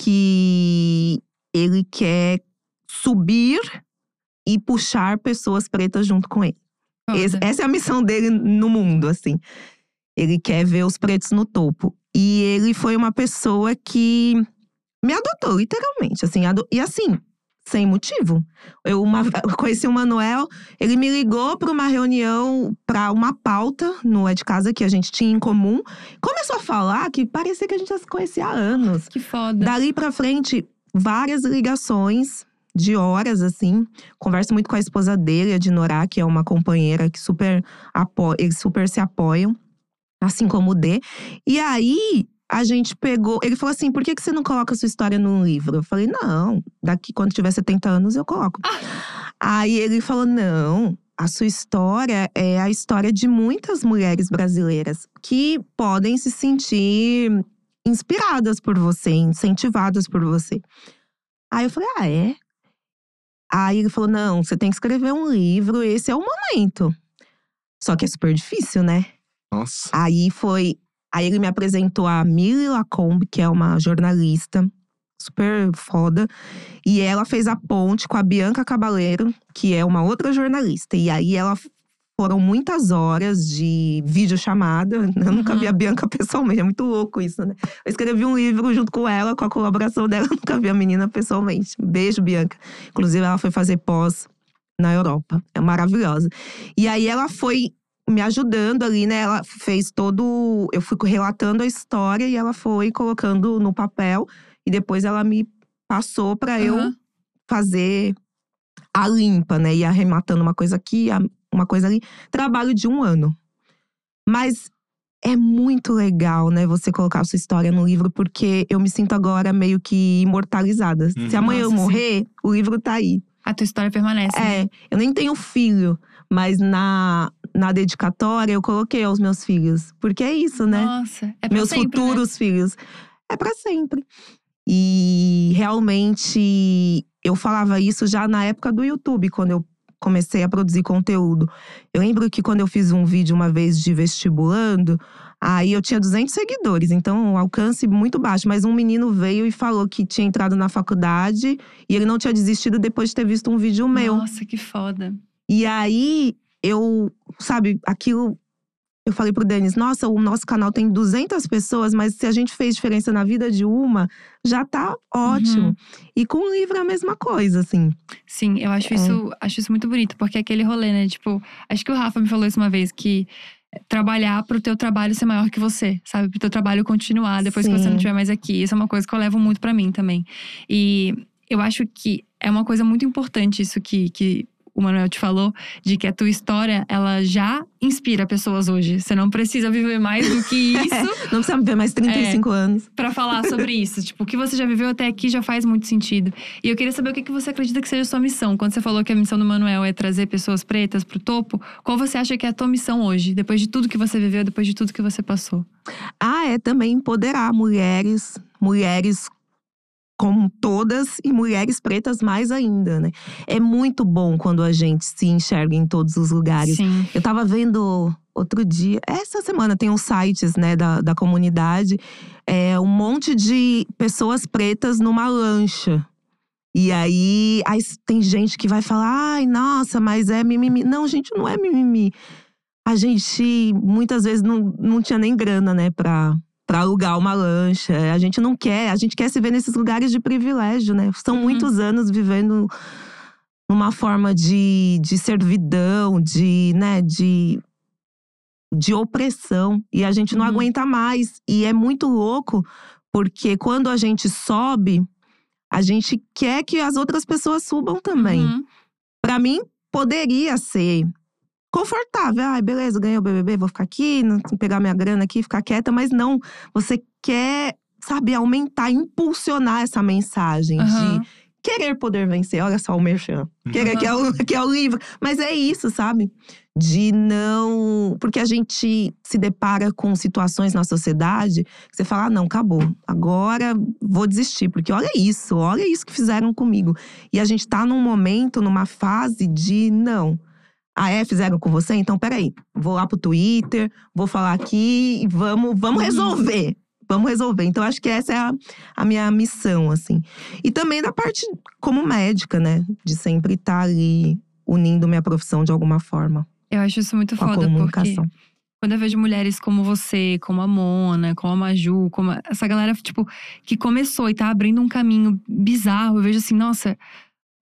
que ele quer subir e puxar pessoas pretas junto com ele. Esse- essa é a missão dele no mundo, assim. Ele quer ver os pretos no topo. E ele foi uma pessoa que me adotou, literalmente. Assim, e assim, sem motivo. Eu, uma- eu conheci o Manuel, ele me ligou para uma reunião, para uma pauta no É de Casa que a gente tinha em comum. Começou a falar que parecia que a gente já se conhecia há anos. Que foda. Dali pra frente, várias ligações de horas, assim. Converso muito com a esposa dele, a Dinorá, que é uma companheira que super apoia, eles super se apoiam, assim como o D. E aí, a gente pegou. Ele falou assim: por que, que você não coloca a sua história num livro? Eu falei, não, daqui quando tiver 70 anos eu coloco. Aí ele falou: não. A sua história é a história de muitas mulheres brasileiras que podem se sentir inspiradas por você, incentivadas por você. Aí eu falei, ah, é? Aí ele falou: não, você tem que escrever um livro, esse é o momento. Só que é super difícil, né? Nossa. Aí foi. Aí ele me apresentou a Milly Lacombe, que é uma jornalista super foda. E ela fez a ponte com a Bianca Cabaleiro, que é uma outra jornalista. E aí ela foram muitas horas de videochamada. Eu nunca vi a Bianca pessoalmente, é muito louco isso, né? Eu escrevi um livro junto com ela, com a colaboração dela, eu nunca vi a menina pessoalmente. Beijo, Bianca. Inclusive, ela foi fazer pós na Europa. É maravilhosa. E aí ela foi me ajudando ali, né? Ela fez todo. Eu fui relatando a história e ela foi colocando no papel. E depois ela me passou para eu Aham. fazer a limpa, né? E arrematando uma coisa aqui, uma coisa ali. Trabalho de um ano. Mas é muito legal, né? Você colocar a sua história no livro, porque eu me sinto agora meio que imortalizada. Se Uhum. amanhã eu Nossa, sim. morrer, o livro tá aí. A tua história permanece. né? É, eu nem tenho filho, mas na, na dedicatória eu coloquei aos meus filhos. Porque é isso, né? Nossa, é pra meus sempre, né? futuros filhos. É pra sempre. E realmente eu falava isso já na época do YouTube, quando eu comecei a produzir conteúdo. Eu lembro que quando eu fiz um vídeo uma vez de vestibulando, aí eu tinha 200 seguidores, então um alcance muito baixo. Mas um menino veio e falou que tinha entrado na faculdade e ele não tinha desistido depois de ter visto um vídeo meu. Nossa, que foda. E aí eu, sabe, aquilo. Eu falei pro Denis, nossa, o nosso canal tem 200 pessoas, mas se a gente fez diferença na vida de uma, já tá ótimo. Uhum. E com o livro é a mesma coisa, assim. Sim, eu acho, É. isso, acho isso muito bonito, porque é aquele rolê, né? Tipo, acho que o Rafa me falou isso uma vez, que trabalhar pro teu trabalho ser maior que você, sabe? Pro teu trabalho continuar depois que você não Sim. estiver mais aqui. Isso é uma coisa que eu levo muito pra mim também. E eu acho que é uma coisa muito importante isso que, que o Manuel te falou, de que a tua história, ela já inspira pessoas hoje. Você não precisa viver mais do que isso Não precisa viver mais 35 É. anos. Pra falar sobre isso. Tipo, o que você já viveu até aqui já faz muito sentido. E eu queria saber o que que você acredita que seja a sua missão. Quando você falou que a missão do Manuel é trazer pessoas pretas pro topo, qual você acha que é a tua missão hoje? Depois de tudo que você viveu, depois de tudo que você passou. Ah, é também empoderar mulheres, mulheres como todas e mulheres pretas mais ainda, né? É muito bom quando a gente se enxerga em todos os lugares. Sim. Eu tava vendo outro dia, essa semana tem uns sites, né, da, da comunidade, é um monte de pessoas pretas numa lancha. E aí, aí tem gente que vai falar, ai, nossa, mas é mimimi. Não, gente, não é mimimi. A gente muitas vezes não, não tinha nem grana, né, pra, pra alugar uma lancha. A gente não quer, a gente quer se ver nesses lugares de privilégio, né? São Uhum. muitos anos vivendo numa forma de, de servidão, de, né, de, de opressão. E a gente não Uhum. aguenta mais. E é muito louco, porque quando a gente sobe, a gente quer que as outras pessoas subam também. Uhum. Pra mim, poderia ser confortável. Ai, beleza, ganhei o BBB, vou ficar aqui, não- pegar minha grana aqui, ficar quieta. Mas não, você quer, sabe, aumentar, impulsionar essa mensagem Aham. de querer poder vencer. Olha só o merchan. Querer, que, é o, que é o livro. Mas é isso, sabe? De não. Porque a gente se depara com situações na sociedade que você fala: ah, não, acabou. Agora vou desistir. Porque olha isso, olha isso que fizeram comigo. E a gente tá num momento, numa fase de não. Ah, é? Fizeram com você? Então, peraí. Vou lá pro Twitter, vou falar aqui e vamos, vamos Uhum. resolver. Vamos resolver. Então, acho que essa é a, a minha missão, assim. E também da parte como médica, né? De sempre estar ali unindo minha profissão de alguma forma Eu acho isso muito com a foda, porque comunicação. quando eu vejo mulheres como você, como a Mona, como a Maju, como a- essa galera, tipo, que começou e tá abrindo um caminho bizarro, eu vejo assim, nossa.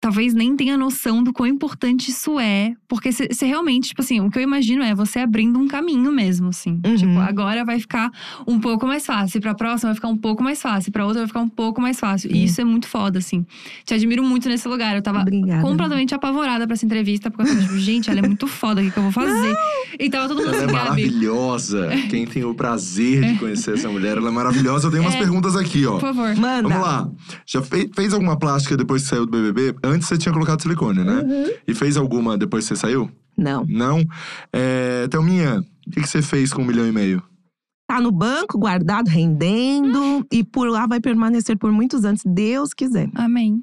Talvez nem tenha noção do quão importante isso é. Porque você realmente, tipo assim, o que eu imagino é você abrindo um caminho mesmo, assim. Uhum. Tipo, agora vai ficar um pouco mais fácil. Pra próxima vai ficar um pouco mais fácil. Pra outra vai ficar um pouco mais fácil. E isso é muito foda, assim. Te admiro muito nesse lugar. Eu tava Obrigada. completamente apavorada pra essa entrevista, porque eu tava tipo, gente, ela é muito foda, o que, que eu vou fazer? E tava todo mundo Ela é assim, Gabi. maravilhosa. Quem tem o prazer de conhecer essa mulher, ela é maravilhosa. Eu tenho umas É. perguntas aqui, ó. Por favor. Manda. Vamos lá. Já fe- fez alguma plástica depois que saiu do BBB? Antes você tinha colocado silicone, né? Uhum. E fez alguma depois que você saiu? Não. Não? É, Thelminha, o que, que você fez com um milhão e meio? Tá no banco, guardado, rendendo. E por lá vai permanecer por muitos anos, se Deus quiser. Amém.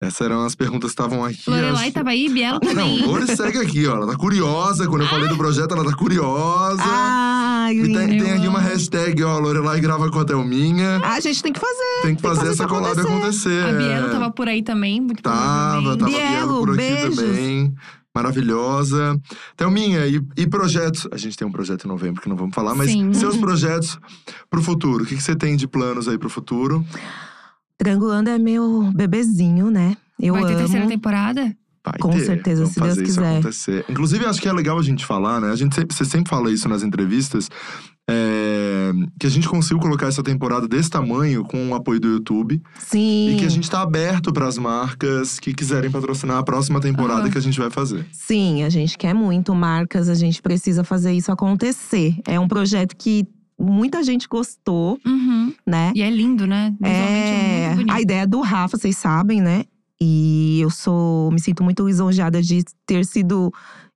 Essas eram as perguntas que estavam aqui. Lorelai as- tava aí, Biela Não, também. Loure segue aqui, ó. Ela tá curiosa. Quando eu falei do projeto, ela tá curiosa. Ai, e tem, tem aqui uma hashtag, ó. Lorelai grava com a Thelminha. Ah, a gente tem que fazer. Tem que fazer essa collab acontecer. A Bielo é. tava por aí também, muito Tava, tava Bielo, Bielo por aqui beijos. também. Maravilhosa. Thelminha, e, e projetos? A gente tem um projeto em novembro que não vamos falar, mas Sim. seus projetos pro futuro. O que, que você tem de planos aí pro futuro? Triangulando é meu bebezinho, né? Eu Vai ter amo. terceira temporada? Vai Com ter. certeza, Vamos se Deus quiser. acontecer. Inclusive, acho que é legal a gente falar, né? A gente sempre, você sempre fala isso nas entrevistas. é, que a gente conseguiu colocar essa temporada desse tamanho com o apoio do YouTube. Sim. E que a gente tá aberto para as marcas que quiserem patrocinar a próxima temporada Aham. que a gente vai fazer. Sim, a gente quer muito marcas, a gente precisa fazer isso acontecer. É um projeto que muita gente gostou, Uhum. né? E é lindo, né? Visualmente é, É, muito bonito. a ideia do Rafa, vocês sabem, né? E eu sou, me sinto muito lisonjeada de ter sido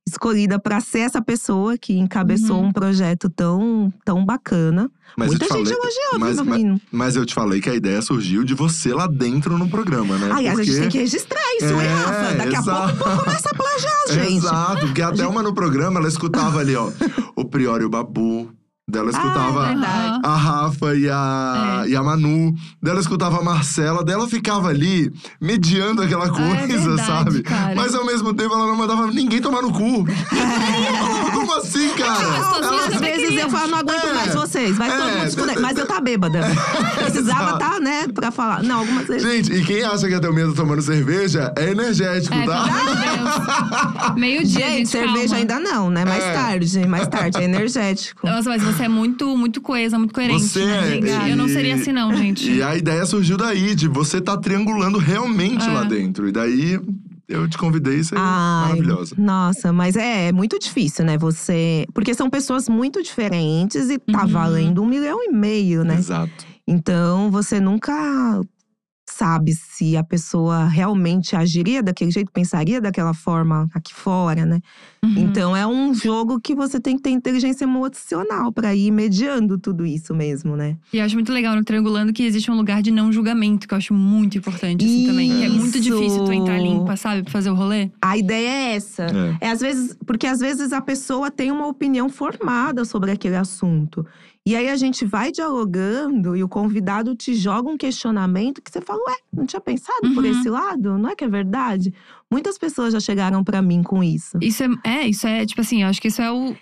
escolhida para ser essa pessoa que encabeçou Uhum. um projeto tão, tão bacana. Mas Muita eu te gente falei, elogiou, mas- mas- menino? mas eu te falei que a ideia surgiu de você lá dentro no programa, né? Aliás, a gente Porque- tem que registrar isso, hein, É, Rafa? Daqui a exato. pouco o povo começa a plagiar, gente. Exato, porque até uma no programa ela escutava ali, ó, o Prior e o Babu. Dela escutava Ah, é a Rafa e a, É. e a Manu. Dela escutava a Marcela. Dela ficava ali mediando aquela Ah, coisa, é verdade, sabe? cara. Mas ao mesmo tempo ela não mandava ninguém tomar no cu. Como assim, cara? Ela- Às vezes queria. eu falo, não aguento É. mais vocês. Vai todo É. mundo esconder. Mas eu tá bêbada. Precisava tá, né, pra falar. Não, algumas vezes. Gente, e quem acha que até o medo tomando cerveja é energético, É, tá? Deus. Meio-dia, Gente, gente, cerveja calma. ainda não, né? Mais É. tarde, mais tarde. É energético. Nossa, mas você é muito, muito coesa, muito coerente. Você né? é. Eu não e- seria assim, não, gente. E a ideia surgiu daí, de você tá triangulando realmente É. lá dentro. E daí eu te convidei, você é maravilhosa. Nossa, mas é, é muito difícil, né? Você. Porque são pessoas muito diferentes e tá Uhum. valendo um milhão e meio, né? Exato. Então você nunca sabe se a pessoa realmente agiria daquele jeito, pensaria daquela forma aqui fora, né? Uhum. Então é um jogo que você tem que ter inteligência emocional pra ir mediando tudo isso mesmo, né? E eu acho muito legal no Triangulando que existe um lugar de não julgamento, que eu acho muito importante, assim, também. Que é muito difícil tu entrar limpa, sabe? Pra fazer o rolê. A ideia é essa. É. É às vezes, porque às vezes a pessoa tem uma opinião formada sobre aquele assunto. E aí a gente vai dialogando e o convidado te joga um questionamento que você fala, ué, não tinha pensado por Uhum. esse lado? Não é que é verdade? Muitas pessoas já chegaram pra mim com isso. Isso é, é, isso é, tipo assim, eu acho que isso é o.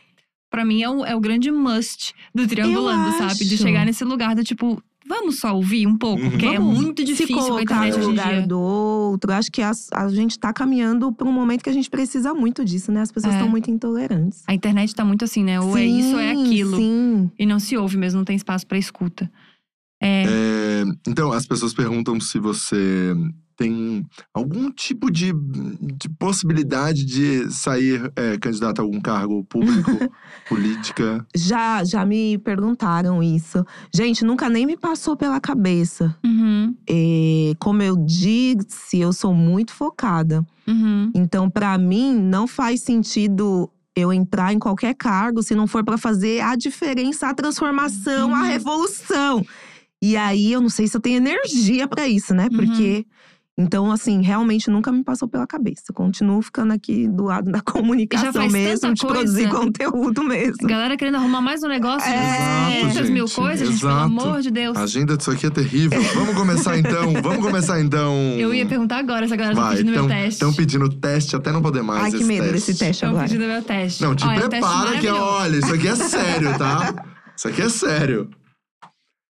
Pra mim, é o, é o grande must do Triangulando, sabe? De chegar nesse lugar do tipo, vamos só ouvir um pouco, Uhum. porque é muito Se difícil com a colocar internet no lugar do outro. Acho que as- a, gente tá caminhando pra um momento que a gente precisa muito disso, né? As pessoas É. estão muito intolerantes. A internet tá muito assim, né? Ou é isso ou é Sim, aquilo. Sim. E não se ouve mesmo, não tem espaço pra escuta. É, É, então, as pessoas perguntam se você tem algum tipo de, de possibilidade de sair é, candidato a algum cargo público, política. Já, já me perguntaram isso. Gente, nunca nem me passou pela cabeça. uhum, É, como eu disse, eu sou muito focada. uhum. Então, pra mim, não faz sentido eu entrar em qualquer cargo se não for pra fazer a diferença, a transformação, a Uhum. revolução. E aí, eu não sei se eu tenho energia pra isso, né? Uhum. Porque. Então, assim, realmente nunca me passou pela cabeça. Eu continuo ficando aqui do lado da comunicação faz mesmo, tanta de produzir coisa. conteúdo mesmo. Galera querendo arrumar mais um negócio, É. de 500 mil coisas, gente, pelo exato. amor de Deus. A agenda disso aqui é terrível. Vamos começar então. Vamos começar então. Eu ia perguntar agora se a galera tá pedindo meu teste. Estão pedindo teste até não poder mais. Ai, que medo teste. desse teste Estão agora. pedindo meu teste. Não, te é um teste prepara que, olha, isso aqui é sério, tá? Isso aqui é sério.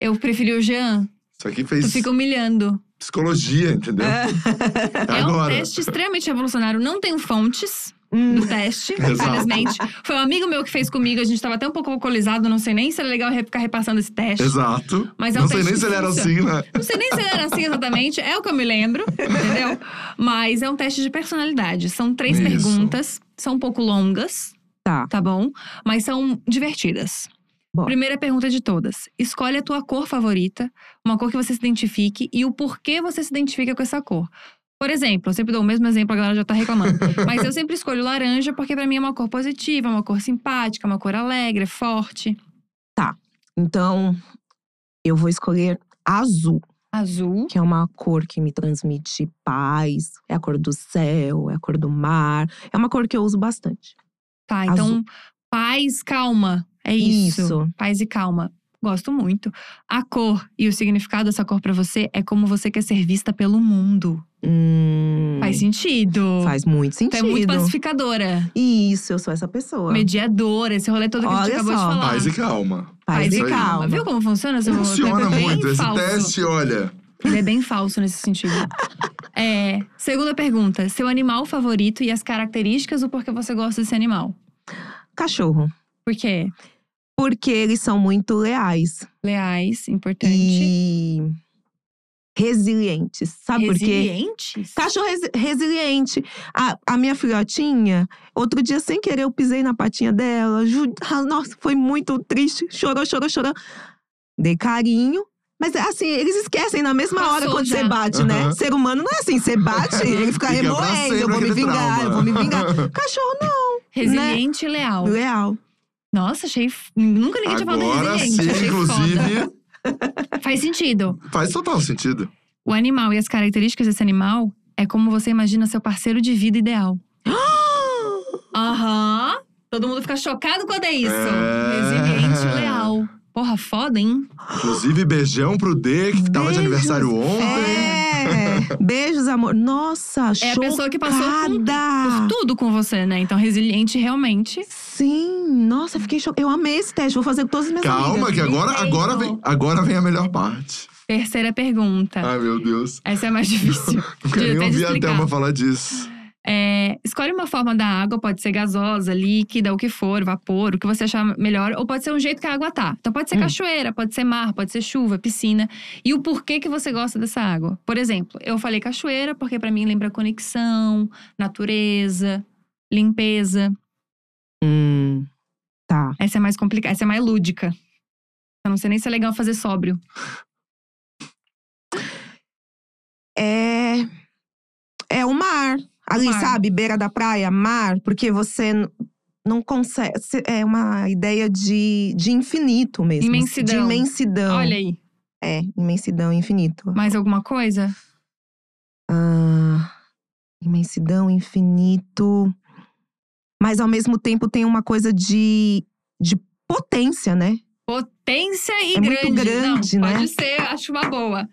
Eu preferi o Jean. Isso aqui Tu fez fica humilhando. psicologia, entendeu? É. É um Agora. teste extremamente revolucionário. Não tenho fontes Hum. do teste, infelizmente. Foi um amigo meu que fez comigo. A gente tava até um pouco alcoolizado. Não sei nem se era legal ficar repassando esse teste. Exato. Mas é um não sei nem se ele era assim, né? Não sei nem se ele era assim exatamente, é o que eu me lembro, entendeu? Mas é um teste de personalidade. São três Isso. perguntas, são um pouco longas, Tá. tá bom? Mas são divertidas. Primeira pergunta de todas: escolhe a tua cor favorita, uma cor que você se identifique e o porquê você se identifica com essa cor. Por exemplo, eu sempre dou o mesmo exemplo, a galera já tá reclamando. Mas eu sempre escolho laranja porque pra mim é uma cor positiva, uma cor simpática, uma cor alegre, forte. Então, eu vou escolher azul. Azul. que é uma cor que me transmite paz, é a cor do céu, é a cor do mar. É uma cor que eu uso bastante. Tá, então, Azul. paz, calma. É isso. Isso. Paz e calma. Gosto muito. A cor e o significado dessa cor pra você é como você quer ser vista pelo mundo. Hum, Faz sentido. faz muito sentido. é muito pacificadora, Isso, eu sou essa pessoa. mediadora, esse rolê todo que a gente Olha acabou de só. falar. Paz e calma. Paz e calma. Viu como funciona? Seu Funciona é muito. Esse falso. teste, olha. Ele é bem falso nesse sentido. É, segunda pergunta: seu animal favorito e as características do porquê você gosta desse animal? Cachorro. Por quê? Porque eles são muito leais Leais, importante. e resilientes. Sabe por quê? Resilientes? Cachorro resi- resiliente. A, a minha filhotinha, outro dia, sem querer, eu pisei na patinha dela. Ah, nossa, foi muito triste. Chorou, chorou, chorou. Dei carinho. Mas assim, eles esquecem na mesma Passou hora quando já. você bate, né? Aham. Ser humano não é assim, você bate, ele fica Fica remoendo, eu vou me vingar, trauma. eu vou me vingar. Cachorro não, Resiliente e leal. leal. Nossa, achei. Nunca ninguém tinha falado Agora resiliente. sim, inclusive. Faz sentido. faz total sentido. O animal e as características desse animal é como você imagina seu parceiro de vida ideal. Aham. Todo mundo fica chocado quando é isso. É. Resiliente leal. Porra, foda, hein? Inclusive, beijão pro D, que tava de Beijos. aniversário ontem. É. Beijos, amor. Nossa, É a pessoa que passou por, por tudo com você, né? Então, resiliente realmente. Sim, nossa, fiquei chocada. Eu amei esse teste, vou fazer com todas as minhas Calma, amigas. que agora, agora, vem, agora vem a melhor parte. Terceira pergunta. Ai, meu Deus. Essa é a mais difícil. Não quero de nem até de ouvir a explicar. Thelma falar disso. É, escolhe uma forma da água, pode ser gasosa, líquida, o que for, vapor, o que você achar melhor, ou pode ser um jeito que a água tá. Então pode ser Hum. cachoeira, pode ser mar, pode ser chuva, piscina. E o porquê que você gosta dessa água. Por exemplo, eu falei cachoeira porque pra mim lembra conexão, natureza, limpeza. Hum, tá. Essa é mais complicada, essa é mais lúdica. Eu não sei nem se é legal fazer sóbrio. É. É o mar. Ali, mar. sabe? Beira da praia, mar, porque você não consegue. É uma ideia de, de infinito mesmo. Imensidão. De imensidão. Olha aí, É, imensidão, infinito. mais alguma coisa? Ah, imensidão, infinito. Mas ao mesmo tempo tem uma coisa de, de potência, né? Potência e É muito grande. grande, não, né? Pode ser, acho uma boa.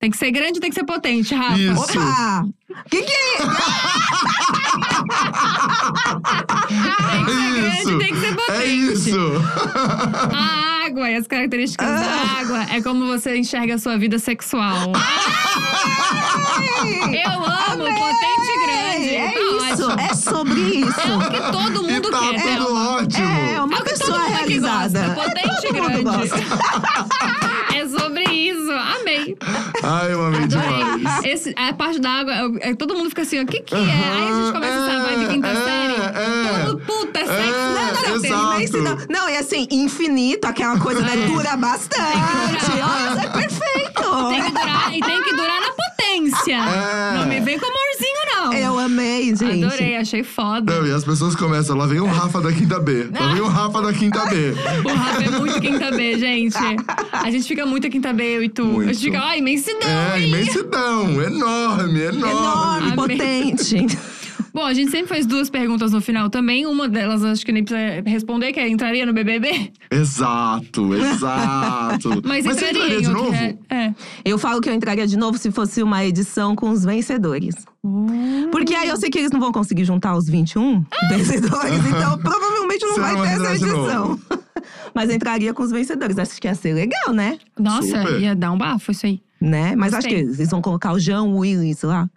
Tem que ser grande, tem que ser potente, Rafa. Isso. Opa! Que que é? Tem que ser grande, Isso. tem que ser potente. É isso! A água e as características Ah. da água é como você enxerga a sua vida sexual. Eu amo potente e grande. É Tá isso, ótimo. é sobre isso. É o que todo E mundo tá quer, tudo Thelma. ótimo! É, uma É o que todo pessoa realizada. gosta. Potente e Todo mundo grande. gosta. É sobre isso. Amei. Ai, eu amei Adorei. demais. Esse, a parte da água, eu- é, todo mundo fica assim, o que que é? Aí a gente começa essa vibe quinta é, série. é. Todo mundo, puta, sexo. É, não, não, não. exato. Imensidão. Não, e assim, infinito, aquela coisa, né? Dura bastante. Nossa, é perfeito. Tem que durar, e tem que durar na É. Não me vem com amorzinho, não. Eu amei, gente. Adorei, achei foda. Não, e as pessoas começam, lá vem o Rafa da quinta B. Lá vem o Rafa da quinta B. O Rafa é muito quinta B, gente. A gente fica muito quinta B, eu e tu. Muito. A gente fica, ó, imensidão, É, hein? imensidão, enorme, enorme. Enorme, potente. Bom, a gente sempre faz duas perguntas no final também. Uma delas, acho que nem precisa responder, que é, entraria no BBB? Exato, exato. Mas, você entraria entraria de novo? É. Eu falo que eu entraria de novo se fosse uma edição com os vencedores. Porque aí eu sei que eles não vão conseguir juntar os 21 vencedores, então provavelmente não Você vai não ter essa edição. Mas entraria com os vencedores. Acho que ia ser legal, né? Nossa, Super. ia dar um bafo isso aí. Né? Mas acho que eles vão colocar o Jean Willis lá.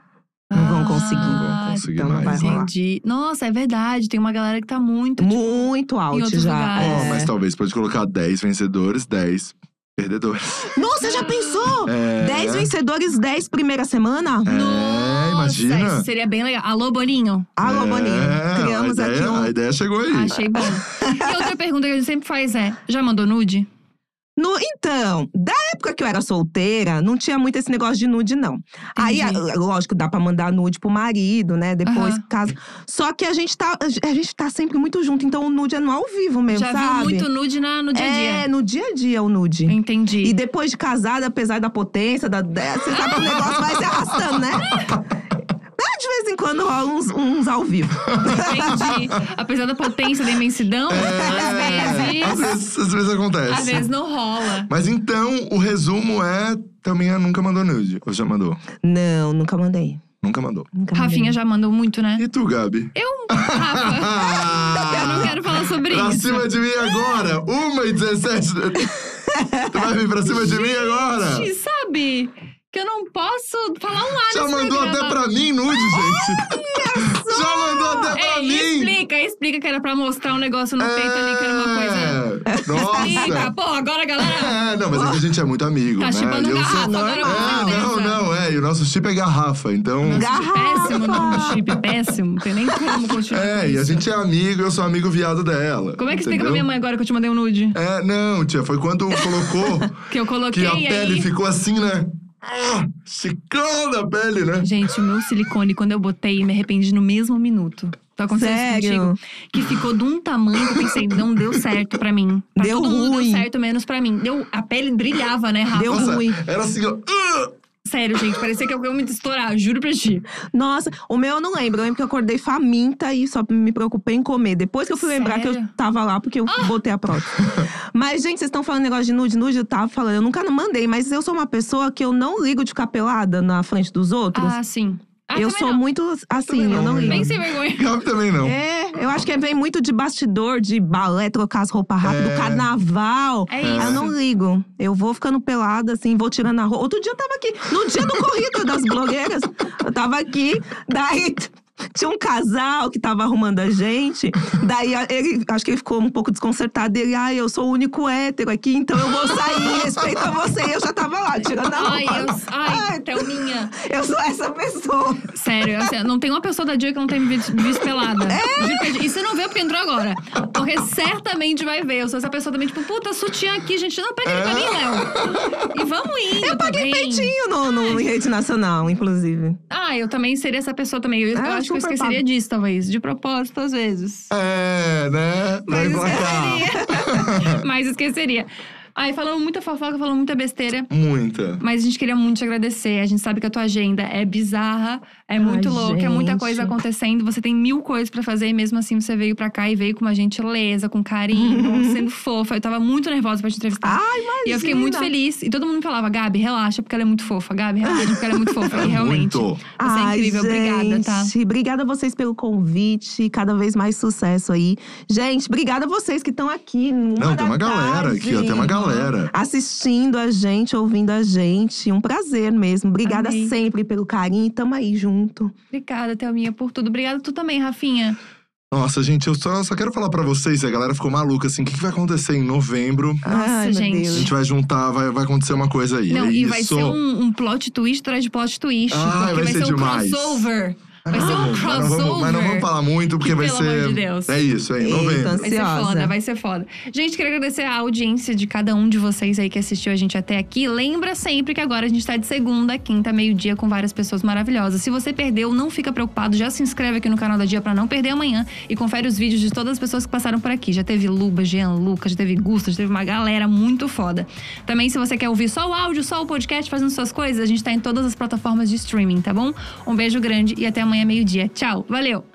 Não vão conseguir. Ah, Não vão conseguir então não vai mais. rolar. Entendi. Nossa, é verdade. Tem uma galera que tá muito. tipo, Muito alto já. é. mas talvez pode colocar 10 vencedores, 10 perdedores. Nossa, já pensou? É. 10 vencedores, 10 primeira semana? É, Nossa, imagina. isso seria bem legal. Alô, Boninho. Alô, É, Boninho. Criamos a ideia, aqui um. A ideia chegou aí. Achei bom. e outra pergunta que a gente sempre faz é: já mandou nude? No, então, da época que eu era solteira, não tinha muito esse negócio de nude, não. Aí, Entendi. lógico, dá pra mandar nude pro marido, né? Depois, Aham. caso. Só que a gente, tá, a gente tá sempre muito junto, então o nude é no ao vivo mesmo, já sabe? muito nude na, no dia a dia. É, no dia a dia o nude. Entendi. E depois de casada, apesar da potência, da, da- você sabe que o negócio vai se arrastando, né? De vez em quando rola uns, uns ao vivo. Entendi. Apesar da potência, da imensidão, É, às às vezes. vezes, às vezes acontece. Às vezes não rola. Mas então, o resumo é… Também a nunca mandou nude. Ou já mandou? Não, nunca mandei. Nunca mandou. Nunca Rafinha mandei. já mandou muito, né? E tu, Gabi? Rafa, eu não quero falar sobre pra isso. cima de mim agora! Uma e 17. tu vai vir pra cima de mim agora? Gente, sabe? Que eu não posso falar um ar Já mandou até programa. pra mim nude, gente. Já mandou até pra Ei, mim. explica, explica que era pra mostrar um negócio no peito ali, que era uma coisa. É, Explica, Nossa. pô, agora galera. É, não, mas é que a gente é muito amigo, Tá né? chipando eu garrafa sou- agora, É, com certeza. não, não, é. E o nosso chip é garrafa, então. Garrafa. péssimo o nome do chip, péssimo. Não tem nem como continuar. com É, e a gente é amigo, eu sou amigo viado dela. Como é que explica entendeu? pra minha mãe agora que eu te mandei um nude? É, não, tia, foi quando colocou Que eu coloquei que a aí. pele ficou assim, né? Ah, a pele, né? Gente, o meu silicone, quando eu botei, me arrependi no mesmo minuto. Tá acontecendo isso Sério? contigo? Que ficou de um tamanho que eu pensei, não deu certo pra mim. Pra Deu todo mundo ruim. deu certo, menos pra mim. Deu, a pele brilhava, né, Rafa? Deu Nossa, ruim. era assim, ó. ah! Sério, gente, parecia que eu ia me estourar, juro pra ti. Nossa, o meu eu não lembro. Eu lembro que eu acordei faminta e só me preocupei em comer. Depois que eu fui lembrar que eu Sério? tava lá, porque eu botei a prótese. mas, gente, vocês estão falando negócio de nude, nude, eu tava falando. Eu nunca mandei, mas eu sou uma pessoa que eu não ligo de ficar pelada na frente dos outros. Ah, sim. Ah, eu sou não. muito assim, Também eu não, não ligo. Bem sem vergonha. Gabi também não. É, eu acho que vem muito de bastidor, de balé, trocar as roupas rápido, É. carnaval. É isso. Eu não ligo. Eu vou ficando pelada, assim, vou tirando a roupa. Outro dia eu tava aqui, no dia do corrido das blogueiras, eu tava aqui, daí tinha um casal que tava arrumando a gente. Daí ele, acho que ele ficou um pouco desconcertado. Ele, ai, eu sou o único hétero aqui, então eu vou sair, respeito a você. E eu já tava lá, tirando a Ai, roupa. eu, ai, Thelminha. eu sou essa pessoa. Sério, assim, não tem uma pessoa da dia que não tem me visto, pelada. É? E você não vê porque entrou agora. Porque certamente vai ver. Eu sou essa pessoa também, tipo, puta, sutiã aqui, gente. Não, pega ele pra mim, Léo. E vamos indo Eu paguei também. peitinho no, no, em rede nacional, inclusive. Ah, eu também seria essa pessoa também. Eu, eu Ah, acho que eu esqueceria pago. disso, talvez. De propósito, às vezes. É, né? Vai Mas emplacar. esqueceria. Mas esqueceria. Ai, falamos muita fofoca, falamos muita besteira. Muita. Mas a gente queria muito te agradecer. A gente sabe que a tua agenda é bizarra, é muito Ai, louca, é muita gente. coisa acontecendo. Você tem mil coisas pra fazer e mesmo assim você veio pra cá e veio com uma gentileza, com carinho, sendo fofa. Eu tava muito nervosa pra te entrevistar. Ai, imagina. e eu fiquei muito feliz. E todo mundo me falava, Gabi, relaxa, porque ela é muito fofa. Gabi, relaxa, porque ela é muito fofa. É e realmente. muito. Você é Ai, incrível, obrigada, tá? gente, Obrigada a vocês pelo convite. Cada vez mais sucesso aí. Gente, obrigada a vocês que estão aqui. Não, tem uma galera tarde, aqui, ó. Tem uma galera. Assistindo a gente, ouvindo a gente. Um prazer mesmo. Obrigada Amei. sempre pelo carinho. Tamo aí junto. Obrigada, Thelminha, por tudo. Obrigada tu também, Rafinha. Nossa, gente, eu só, só quero falar pra vocês, a galera ficou maluca, assim, o que, que vai acontecer em novembro? Ai, meu gente. A gente vai juntar, vai, vai acontecer uma coisa aí. Não, é e isso. vai ser um, um plot twist atrás de plot twist. Ai, porque vai vai ser ser um demais. crossover. Vai ser um Mas não, vamos, mas não crossover. vamos falar muito, porque Que, vai pelo ser. amor de Deus. É isso, é em Eita, novembro. Vai ser foda, vai ser foda. Gente, queria agradecer a audiência de cada um de vocês aí que assistiu a gente até aqui. Lembra sempre que agora a gente tá de segunda, a quinta, meio-dia com várias pessoas maravilhosas. Se você perdeu, não fica preocupado, já se inscreve aqui no canal da Dia pra não perder amanhã e confere os vídeos de todas as pessoas que passaram por aqui. Já teve Luba, Jean, Lucas, já teve Gusta, já teve uma galera muito foda. Também, se você quer ouvir só o áudio, só o podcast, fazendo suas coisas, a gente tá em todas as plataformas de streaming, tá bom? Um beijo grande e até amanhã, meio-dia. Tchau, valeu!